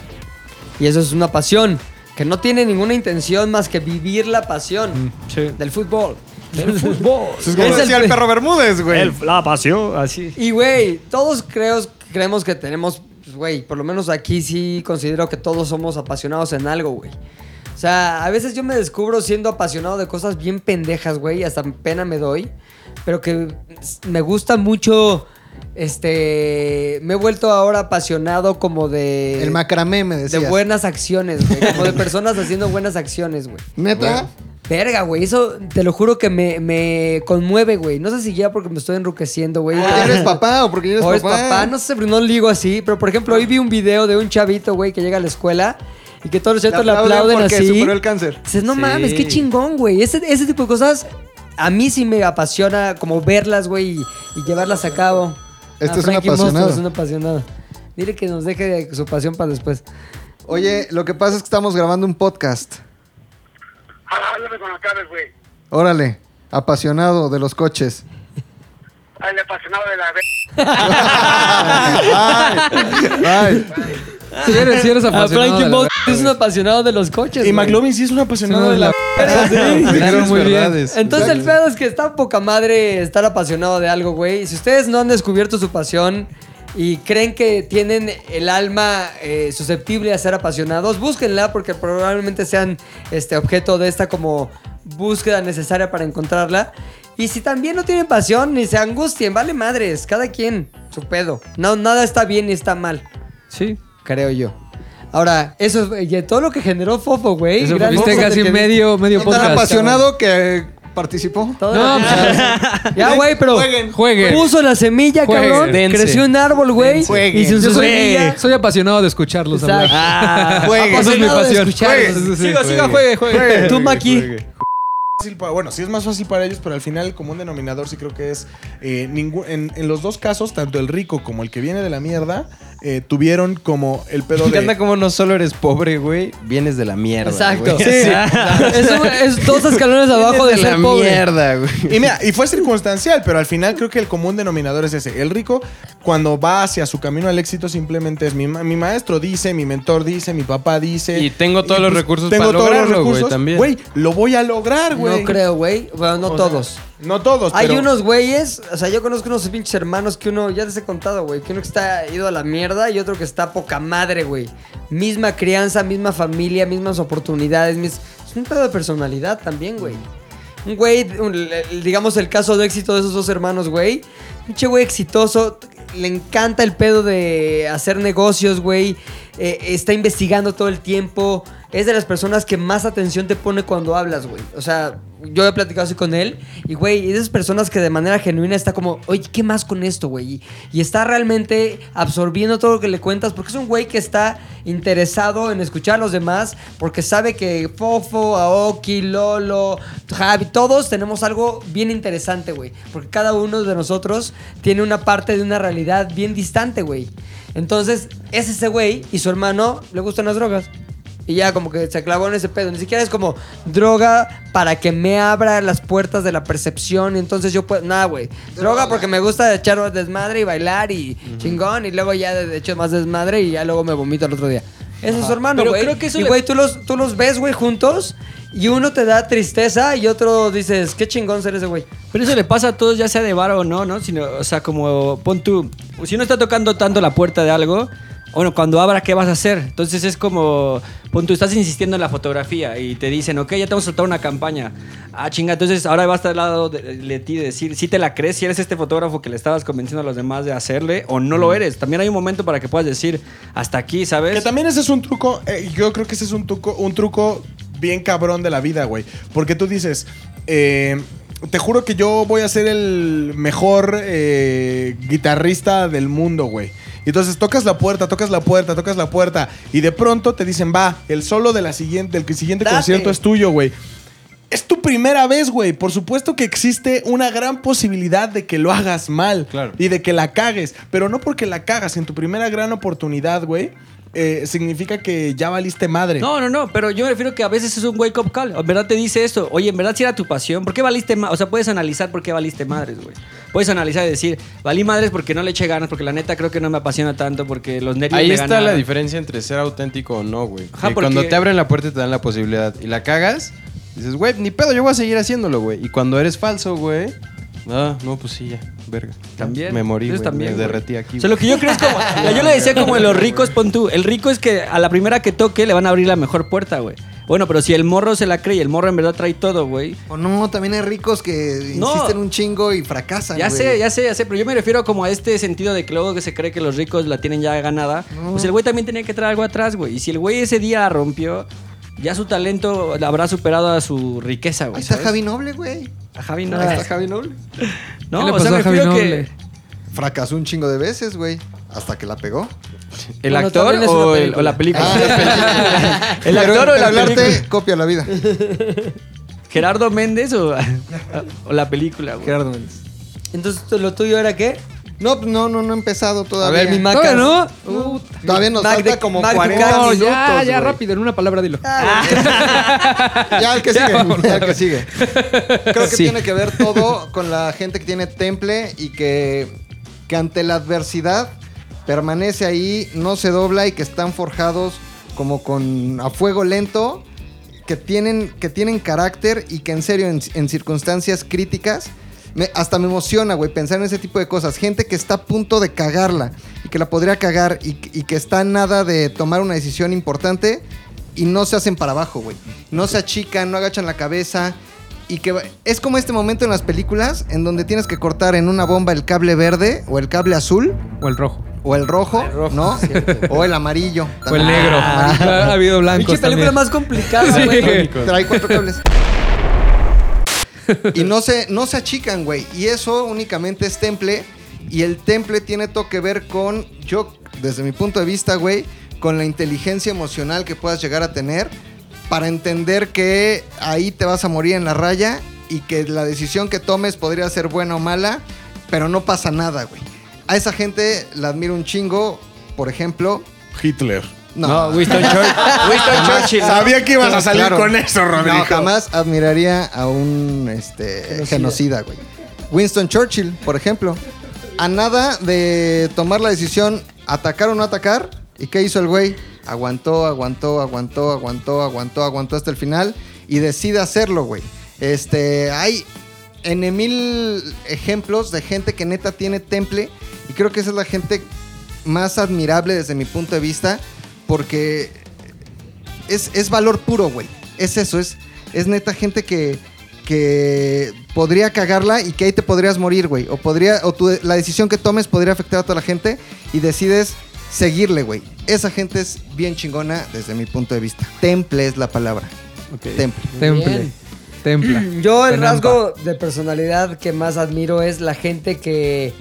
Y eso es una pasión. Que no tiene ninguna intención más que vivir la pasión Sí. del fútbol. Del fútbol. Es como decía el perro Bermúdez, güey. La pasión, así. Y, güey, todos creemos que tenemos, güey, por lo menos aquí sí considero que todos somos apasionados en algo, güey. O sea, a veces yo me descubro siendo apasionado de cosas bien pendejas, güey, hasta pena me doy, pero que me gusta mucho, este, me he vuelto ahora apasionado como de... El macramé, me De decías. buenas acciones, güey. Como de personas haciendo buenas acciones, güey. ¿Neta? Verga, güey. Eso te lo juro que me, me conmueve, güey. No sé si ya porque me estoy enruqueciendo, güey. ¿Porque ya eres papá o porque ya eres O es papá? papá, no sé, pero no ligo así. Pero por ejemplo, hoy vi un video de un chavito, güey, que llega a la escuela y que todos los chavitos le aplauden porque así. superó el cáncer. Dices, no Sí. mames, qué chingón, güey. Ese, ese tipo de cosas a mí sí me apasiona como verlas, güey, y, y llevarlas a cabo. Este es un apasionado. Es un apasionado. Dile que nos deje su pasión para después. Oye, lo que pasa es que estamos grabando un podcast. Háblame con acabes, güey. Órale, apasionado de los coches. Al apasionado de la Ay, Si eres, si eres A apasionado. Frankie la Monstruo es un apasionado de los coches. Y. McLovin sí es un apasionado de la... Dijeron muy bien. Entonces el pedo es que está poca madre estar apasionado de algo, güey. Si ustedes no han descubierto su pasión y creen que tienen el alma eh, susceptible a ser apasionados, búsquenla porque probablemente sean este objeto de esta como búsqueda necesaria para encontrarla. Y si también no tienen pasión, ni se angustien, vale madres, cada quien su pedo. No, nada está bien ni está mal, Sí. Creo yo. Ahora, eso todo lo que generó Fofo, güey. Eso gran casi que- medio, medio ¿no tan podcast. apasionado que participó? Todo No, pues, Ya, güey, pero Jueguen. puso la semilla, Jueguen. cabrón. Dense. Creció un árbol, güey. Jueguen. Y su Yo soy, apasionado de escucharlos Exacto. hablar. Ah, Esa es mi pasión. siga, siga, juegue, juegue. Tú, Maki. bueno, sí es más fácil para ellos, pero al final el común denominador sí creo que es eh, ningún, en, en los dos casos, tanto el rico como el que viene de la mierda, eh, tuvieron como el pedo Me encanta de... como no solo eres pobre, güey, vienes de la mierda. Exacto. güey. Sí. Eso es dos escalones abajo de Vienes ser la pobre. mierda, güey. Y mira, y fue circunstancial, pero al final creo que el común denominador es ese. El rico, cuando va hacia su camino al éxito, simplemente es mi, ma- mi maestro dice, mi mentor dice, mi papá dice. Y tengo todos los recursos tengo para todos los lograrlo, güey, recursos. también. Güey, lo voy a lograr, güey. No creo, güey. Bueno, no O sea, todos. No todos, Hay pero- unos güeyes, o sea, yo conozco unos pinches hermanos que uno, ya les he contado, güey, que uno que está ido a la mierda y otro que está poca madre, güey. Misma crianza, misma familia, mismas oportunidades, mis... es un pedo de personalidad también, güey. Un güey, un- digamos el caso de éxito de esos dos hermanos, güey. Pinche güey exitoso. le encanta el pedo de hacer negocios, güey. Eh, está investigando todo el tiempo. Es de las personas que más atención te pone cuando hablas, güey. O sea, yo he platicado así con él. Y, güey, es de esas personas que de manera genuina está como, oye, ¿qué más con esto, güey? Y, está realmente absorbiendo todo lo que le cuentas. Porque es un güey que está interesado en escuchar a los demás. Porque sabe que Fofo, Aoki, Lolo, Javi, todos tenemos algo bien interesante, güey. Porque cada uno de nosotros tiene una parte de una realidad bien distante, güey. Entonces, es ese güey y su hermano le gustan las drogas. Y ya como que se clavó en ese pedo. Ni siquiera es como droga para que me abra las puertas de la percepción. Y entonces yo puedo... Nada, güey. Droga porque me gusta echar desmadre y bailar y chingón. Y luego ya de hecho más desmadre y ya luego me vomito el otro día. Ese es su hermano, Pero güey. creo que eso Y le- güey, tú los, tú los ves, güey, juntos. Y uno te da tristeza y otro dices, qué chingón ser ese güey. Pero eso le pasa a todos, ya sea de bar o no, ¿no? Sino, o sea, como pon tú, si uno está tocando tanto la puerta de algo, bueno, cuando abra, ¿qué vas a hacer? Entonces es como, pon tú, estás insistiendo en la fotografía y te dicen, ok, ya te vamos a soltar una campaña. Ah, chinga, entonces ahora vas a estar al lado de, de ti de decir, si te la crees, si eres este fotógrafo que le estabas convenciendo a los demás de hacerle o no lo eres. También hay un momento para que puedas decir, hasta aquí, ¿sabes? Que también ese es un truco, eh, yo creo que ese es un truco, un truco bien cabrón de la vida, güey. Porque tú dices, eh, te juro que yo voy a ser el mejor eh, guitarrista del mundo, güey. Y entonces tocas la puerta, tocas la puerta, tocas la puerta. Y de pronto te dicen, va, el solo de la siguiente, del siguiente Date. concierto es tuyo, güey. Es tu primera vez, güey. Por supuesto que existe una gran posibilidad de que lo hagas mal Claro. y de que la cagues. Pero no porque la cagas en tu primera gran oportunidad, güey. eh, significa que ya valiste madre. No, no, no, pero yo me refiero que a veces es un wake up call. En verdad te dice esto. Oye, en verdad si era tu pasión, ¿por qué valiste más? O sea, puedes analizar por qué valiste madres, güey. Puedes analizar y decir, valí madres porque no le eché ganas, porque la neta creo que no me apasiona tanto, porque los nervios Ahí me está la diferencia entre ser auténtico o no, güey. Ajá, Que porque- Cuando te abren la puerta y te dan la posibilidad y la cagas, dices, güey, ni pedo, yo voy a seguir haciéndolo, güey. Y cuando eres falso, güey, ah, no, pues sí, ya, verga. También. Me morí, también, me derretí aquí. O sea, lo que yo creo es como. yo le decía como de los ricos, pon tú. El rico es que a la primera que toque le van a abrir la mejor puerta, güey. Bueno, pero si el morro se la cree y el morro en verdad trae todo, güey. O no, también hay ricos que No. insisten un chingo y fracasan. Ya güey. sé, ya sé, ya sé, pero yo me refiero como a este sentido de que luego que se cree que los ricos la tienen ya ganada. Pues el güey también tenía que traer algo atrás, güey. Y si el güey ese día la rompió, ya su talento habrá superado a su riqueza, güey. Ahí está ¿sabes? Javi Noble, güey. A Javi no. Ahí está Javi Noble. No, ¿Qué le o sea, pasó me a Javi refiero Noble? que Fracasó un chingo de veces, güey. Hasta que la pegó. el Bueno, actor o, el- o la película. Ah, el Pero actor o la el arte película. copia la vida. Gerardo Méndez o, o la película, güey. Gerardo Méndez. Entonces, ¿lo tuyo era qué? No, no, no, no he empezado A todavía. ver, mi ¿Todavía Macas. no? Todavía nos Mac falta de- como Mac de 40 No, minutos, ya, ya, rápido, en una palabra dilo. Ya, el que sigue. Ya, el que sigue. Creo que Sí. tiene que ver todo con la gente que tiene temple y que, que ante la adversidad permanece ahí, no se dobla y que están forjados como con a fuego lento, que tienen, que tienen carácter y que en serio, en, circunstancias críticas, me- hasta me emociona, güey, pensar en ese tipo de cosas. Gente que está a punto de cagarla y que la podría cagar y, y que está nada de tomar una decisión importante y no se hacen para abajo, güey. No se achican, no agachan la cabeza. Y que es como este momento en las películas en donde tienes que cortar en una bomba el cable verde o el cable azul O el rojo. O el rojo, ¿no? o el amarillo. O el negro. ha habido blancos Pinche película también. más complicada, Sí. güey. Trae cuatro cables. y no se, no se achican, güey. Y eso únicamente es temple. Y el temple tiene todo que ver con, yo, desde mi punto de vista, güey, con la inteligencia emocional que puedas llegar a tener para entender que ahí te vas a morir en la raya y que la decisión que tomes podría ser buena o mala, pero no pasa nada, güey. A esa gente la admiro un chingo, por ejemplo. Hitler. No, Winston, Chur- Winston Churchill. ¿no? Sabía que ibas a salir Claro. con eso, Rodrigo. No, jamás admiraría a un este, genocida, güey. Winston Churchill, por ejemplo. A nada de tomar la decisión atacar o no atacar. ¿Y qué hizo el güey? Aguantó, aguantó, aguantó, aguantó, aguantó, aguantó hasta el final. Y decide hacerlo, güey. Este, hay N mil ejemplos de gente que neta tiene temple. Y creo que esa es la gente más admirable desde mi punto de vista. Porque es, es valor puro, güey. Es eso, es, es neta gente que, que podría cagarla y que ahí te podrías morir, güey. O podría, o tu- la decisión que tomes podría afectar a toda la gente y decides seguirle, güey. Esa gente es bien chingona desde mi punto de vista. Temple es la palabra. Temple. Temple. Bien. Templa. Yo el rasgo de personalidad que más admiro es la gente que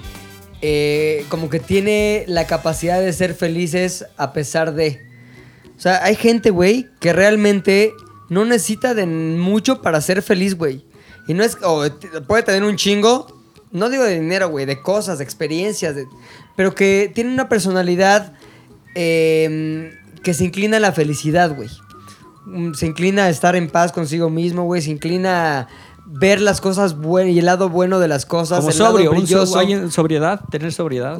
eh, como que tiene la capacidad de ser felices a pesar de... O sea, hay gente, güey, que realmente no necesita de mucho para ser feliz, güey. Y no es... o puede tener un chingo, no digo de dinero, güey, de cosas, de experiencias, pero que tiene una personalidad eh, que se inclina a la felicidad, güey mm, se inclina a estar en paz consigo mismo, güey. Se inclina a ver las cosas buenas y el lado bueno de las cosas. Como el lado sobrio, un so- brilloso. hay en sobriedad, tener sobriedad.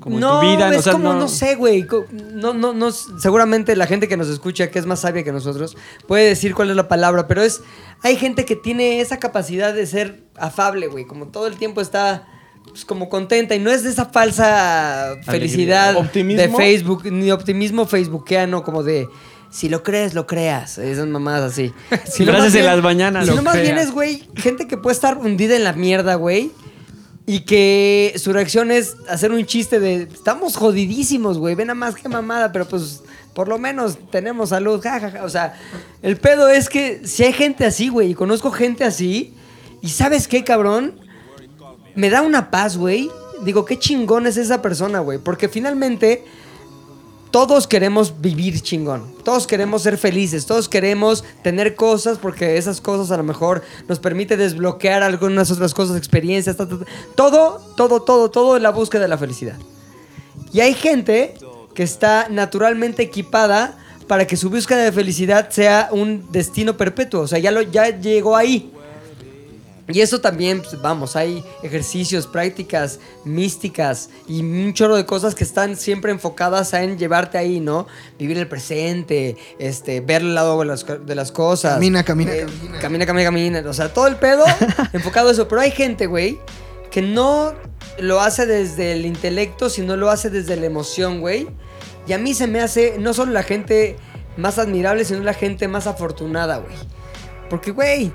Como no, en tu vida, es o sea, como, no, sé, güey. No, no, no, seguramente la gente que nos escucha, que es más sabia que nosotros, puede decir cuál es la palabra, pero es. Hay gente que tiene esa capacidad de ser afable, güey. Como todo el tiempo está. pues, como contenta y no es de esa falsa felicidad ¿Optimismo? de Facebook, ni optimismo facebookiano como de si lo crees, lo creas. Esas mamadas así. Sino Frases más en las mañanas. Sino Lo más bien es, güey, gente que puede estar hundida en la mierda, güey. Y que su reacción es hacer un chiste de estamos jodidísimos, güey. Ven a más que mamada, pero pues por lo menos tenemos salud. ja, ja, ja". O sea, el pedo es que si hay gente así, güey, y conozco gente así, y sabes qué, cabrón, me da una paz, güey. Digo, qué chingón es esa persona, güey. Porque finalmente todos queremos vivir chingón. Todos queremos ser felices. Todos queremos tener cosas porque esas cosas a lo mejor nos permite desbloquear algunas otras cosas, experiencias. Todo, todo, todo, todo en la búsqueda de la felicidad. Y hay gente que está naturalmente equipada para que su búsqueda de felicidad sea un destino perpetuo. O sea, ya, lo, ya llegó ahí. Y eso también, pues, vamos, hay ejercicios, prácticas místicas y un chorro de cosas que están siempre enfocadas en llevarte ahí, ¿no? Vivir el presente, este, ver el lado de las, co- de las cosas. Camina, camina, Eh, camina. Camina, camina, camina. O sea, todo el pedo enfocado a eso. Pero hay gente, güey, que no lo hace desde el intelecto, sino lo hace desde la emoción, güey. Y a mí se me hace no solo la gente más admirable, sino la gente más afortunada, güey. Porque, güey,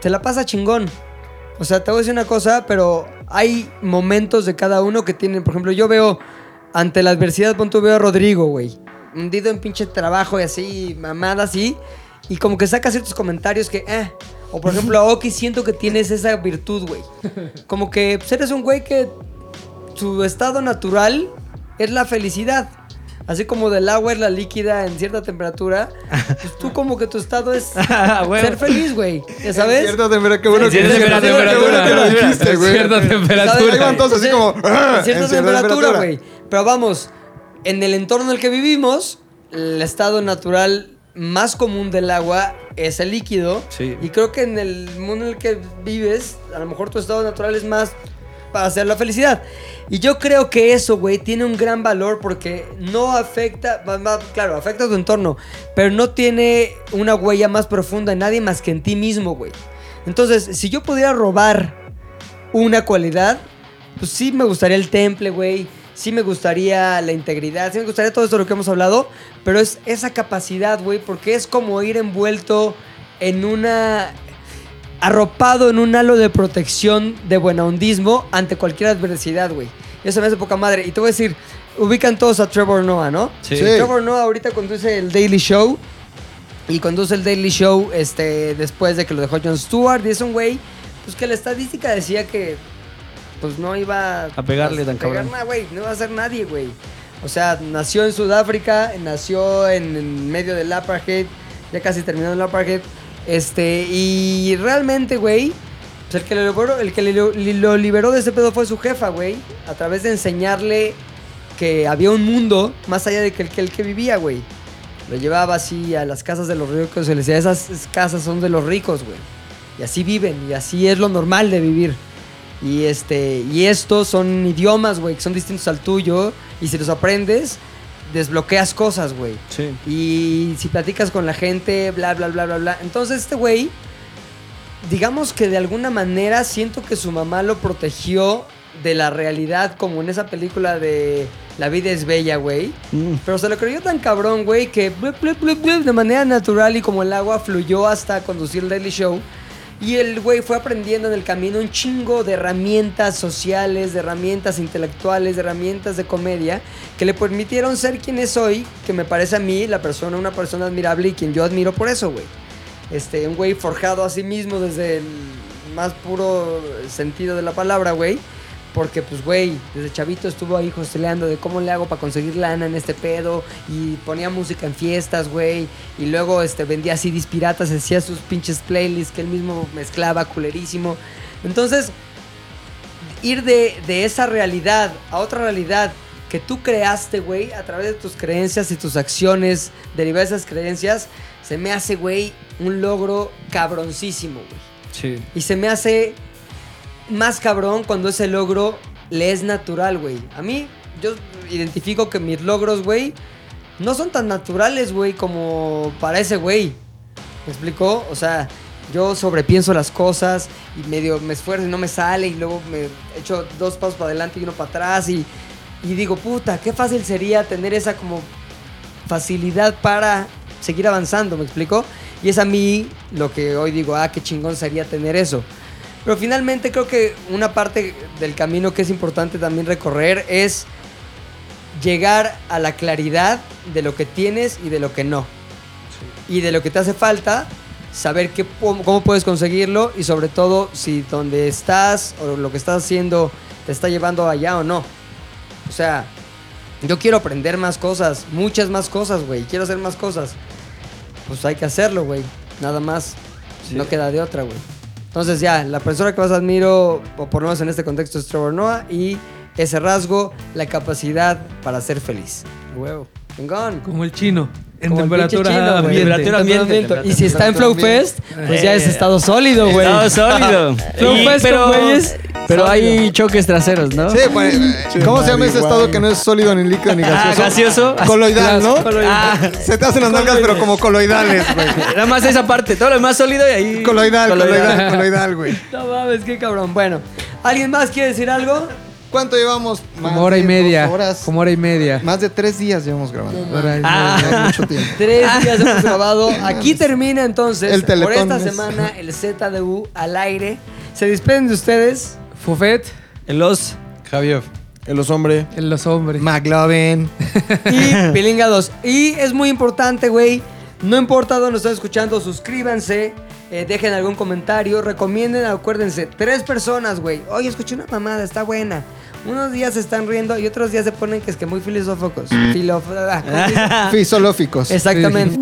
se la pasa chingón. O sea, te voy a decir una cosa, pero hay momentos de cada uno que tienen. Por ejemplo, yo veo ante la adversidad, punto veo a Rodrigo, güey. Hundido en pinche trabajo y así, mamada así. Y como que saca ciertos comentarios que, eh. O por ejemplo, a Oki siento que tienes esa virtud, güey. Como que pues, eres un güey que su estado natural es la felicidad. Así como del agua es la líquida en cierta temperatura, pues tú como que tu estado es Ah, Huevo. ser feliz, güey. ¿Ya sabes? Cierta temperatura, qué bueno que, bueno lo dijiste, güey. Cierta temperatura. Ahí van todos así como, "Ah", En cierta en temperatura. güey. Pero vamos, en el entorno en el que vivimos, el estado natural más común del agua es el líquido. Sí. Y creo que en el mundo en el que vives, a lo mejor tu estado natural es más para hacer la felicidad. Y yo creo que eso, güey, tiene un gran valor porque no afecta, claro, afecta a tu entorno, pero no tiene una huella más profunda en nadie más que en ti mismo, güey. Entonces, si yo pudiera robar una cualidad, pues sí me gustaría el temple, güey. Sí me gustaría la integridad, sí me gustaría todo esto de lo que hemos hablado, pero es esa capacidad, güey, porque es como ir envuelto en una... arropado en un halo de protección de buenahondismo ante cualquier adversidad, güey. Eso me hace poca madre. Y te voy a decir, ubican todos a Trevor Noah, ¿no? Sí. Sí. Trevor Noah ahorita conduce el Daily Show. Y conduce el Daily Show este, después de que lo dejó Jon Stewart. Y es un güey pues, que la estadística decía que pues no iba A pegarle tan pegar cabrón. nada, güey. No iba a ser nadie, güey. O sea, nació en Sudáfrica, nació en, en medio del apartheid, ya casi terminando el apartheid. Este, y realmente, güey, pues el que, lo liberó, el que lo, lo liberó de ese pedo fue su jefa, güey. A través de enseñarle que había un mundo más allá de que el que, el que vivía, güey. Lo llevaba así a las casas de los ricos y le decía, esas casas son de los ricos, güey. Y así viven, y así es lo normal de vivir. Y este, y estos son idiomas, güey, que son distintos al tuyo. Y si los aprendes, desbloqueas cosas, güey. Sí. Y si platicas con la gente, bla, bla, bla, bla, bla. Entonces este güey, digamos que de alguna manera siento que su mamá lo protegió de la realidad, como en esa película de La vida es bella, güey. Mm. Pero se lo creyó tan cabrón, güey, que blup, blup, blup, de manera natural y como el agua fluyó hasta conducir el Daily Show. Y el güey fue aprendiendo en el camino un chingo de herramientas sociales, de herramientas intelectuales, de herramientas de comedia que le permitieron ser quien es hoy, que me parece a mí la persona, una persona admirable y quien yo admiro por eso, güey. Este, un güey forjado a sí mismo desde el más puro sentido de la palabra, güey. Porque, pues, güey, desde chavito estuvo ahí hosteleando de cómo le hago para conseguir lana en este pedo. Y ponía música en fiestas, güey. Y luego este, vendía CDs piratas, hacía sus pinches playlists que él mismo mezclaba culerísimo. Entonces, ir de, de esa realidad a otra realidad que tú creaste, güey, a través de tus creencias y tus acciones derivadas de esas creencias, se me hace, güey, un logro cabroncísimo, güey. Sí. Y se me hace más cabrón cuando ese logro le es natural, güey. A mí, yo identifico que mis logros, güey, no son tan naturales, güey, como para ese güey. ¿Me explicó? O sea, yo sobrepienso las cosas y medio me esfuerzo y no me sale y luego me echo dos pasos para adelante y uno para atrás y, y digo, puta, qué fácil sería tener esa como facilidad para seguir avanzando, ¿me explico? Y es a mí lo que hoy digo, ah, qué chingón sería tener eso. Pero finalmente creo que una parte del camino que es importante también recorrer es llegar a la claridad de lo que tienes y de lo que no. Y de lo que te hace falta, saber qué, cómo puedes conseguirlo y sobre todo si donde estás o lo que estás haciendo te está llevando allá o no. O sea, yo quiero aprender más cosas, muchas más cosas, güey. Quiero hacer más cosas. Pues hay que hacerlo, güey. Nada más. No queda de otra, güey. Entonces ya, la persona que más admiro, por lo menos en este contexto, es Trevor Noah. Y ese rasgo, la capacidad para ser feliz. Huevo. Como el chino. En temperatura ambiente. Temperatura ambiente. Y si está en Flow Fest, pues ya es estado sólido, güey. Estado sólido. Flow Y- Fest pero, con güeyes. pero hay choques traseros, ¿no? Sí, pues, ¿cómo se llama ese estado que no es sólido ni líquido ni Ah, gaseoso? gaseoso. Coloidal, ¿no? Ah, Se te hacen las nalgas, pero como coloidales, güey. nada más esa parte, todo lo demás sólido y ahí. Coloidal, coloidal, coloidal, güey. No mames, qué cabrón. Bueno, ¿alguien más quiere decir algo? ¿Cuánto llevamos? Más Como hora y media. horas. Como hora y media. Más de tres días llevamos grabando. Hora y Ah. media. Ya hay mucho tiempo. Tres días hemos grabado. Aquí termina entonces, El por esta es- semana, el ZDU al aire. Se despiden de ustedes. Fufet, En los. Javier. En los hombres. en los hombres. McLovin. y Pilinga 2. Y es muy importante, güey. No importa dónde están escuchando, suscríbanse. Eh, dejen algún comentario, recomienden, acuérdense, tres personas, güey. Oye, escuché una mamada, está buena. Unos días se están riendo y otros días se ponen que es que muy filosóficos. Filof- ah. Fisolóficos. Exactamente.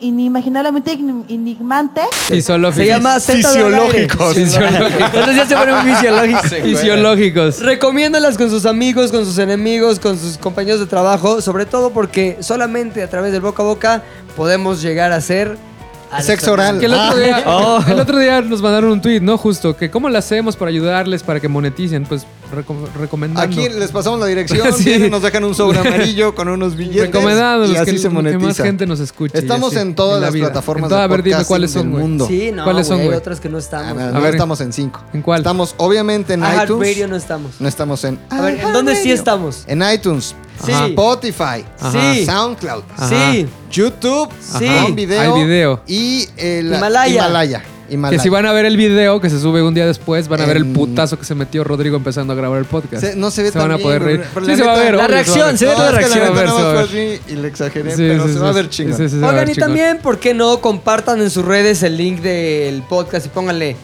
Inimaginablemente enigmante. Fisiológicos. Se llama. Fisiológicos. Otros días se ponen fisiológicos. Fisiológicos. Recomiéndalas con sus amigos, con sus enemigos, con sus compañeros de trabajo, sobre todo porque solamente a través del boca a boca podemos llegar a ser Sexo oral. Que el otro, Ah. día, Oh. el otro día nos mandaron un tweet, ¿no? Justo, que cómo lo hacemos para ayudarles para que moneticen, pues reco- recomendando. Aquí les pasamos la dirección, Sí. vienen, nos dejan un sobre amarillo con unos billetes recomendándolos y así que, se que más monetiza. gente nos escuche. Estamos así, en todas la las vida. plataformas En todas, de a ver, dime cuáles son, del güey. mundo. Sí, no, ¿Cuáles son, güey, hay otras que no Ah, estamos. A no ver. estamos en cinco. ¿En cuál? Estamos obviamente en iHeartRadio iTunes. no estamos. No estamos en A ver, ¿en dónde sí estamos? En iTunes, Sí. Spotify, Sí. SoundCloud, Sí. YouTube, Sí. con video, Hay video. y el Himalaya. Himalaya. Himalaya. Que si van a ver el video que se sube un día después, van a ver el putazo que se metió Rodrigo empezando a grabar el podcast. Se- no se ve Se van a poder bien, reír. pero Sí, la se va a ver. La obvio, reacción, se ve No, la es que reacción. la neta fue y le exageré, Sí, pero sí, se sí, va a ver chingón. Oigan, ver y chingón. también, ¿por qué no compartan en sus redes el link del podcast y pónganle,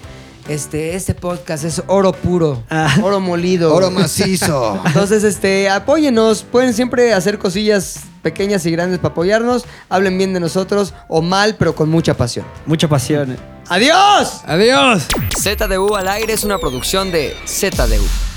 este, este podcast es oro puro, oro molido. Oro macizo. Entonces, este, apóyenos. Pueden siempre hacer cosillas pequeñas y grandes para apoyarnos. Hablen bien de nosotros o mal, pero con mucha pasión. Mucha pasión. ¡Adiós! Adiós. ZDU al aire es una producción de ZDU.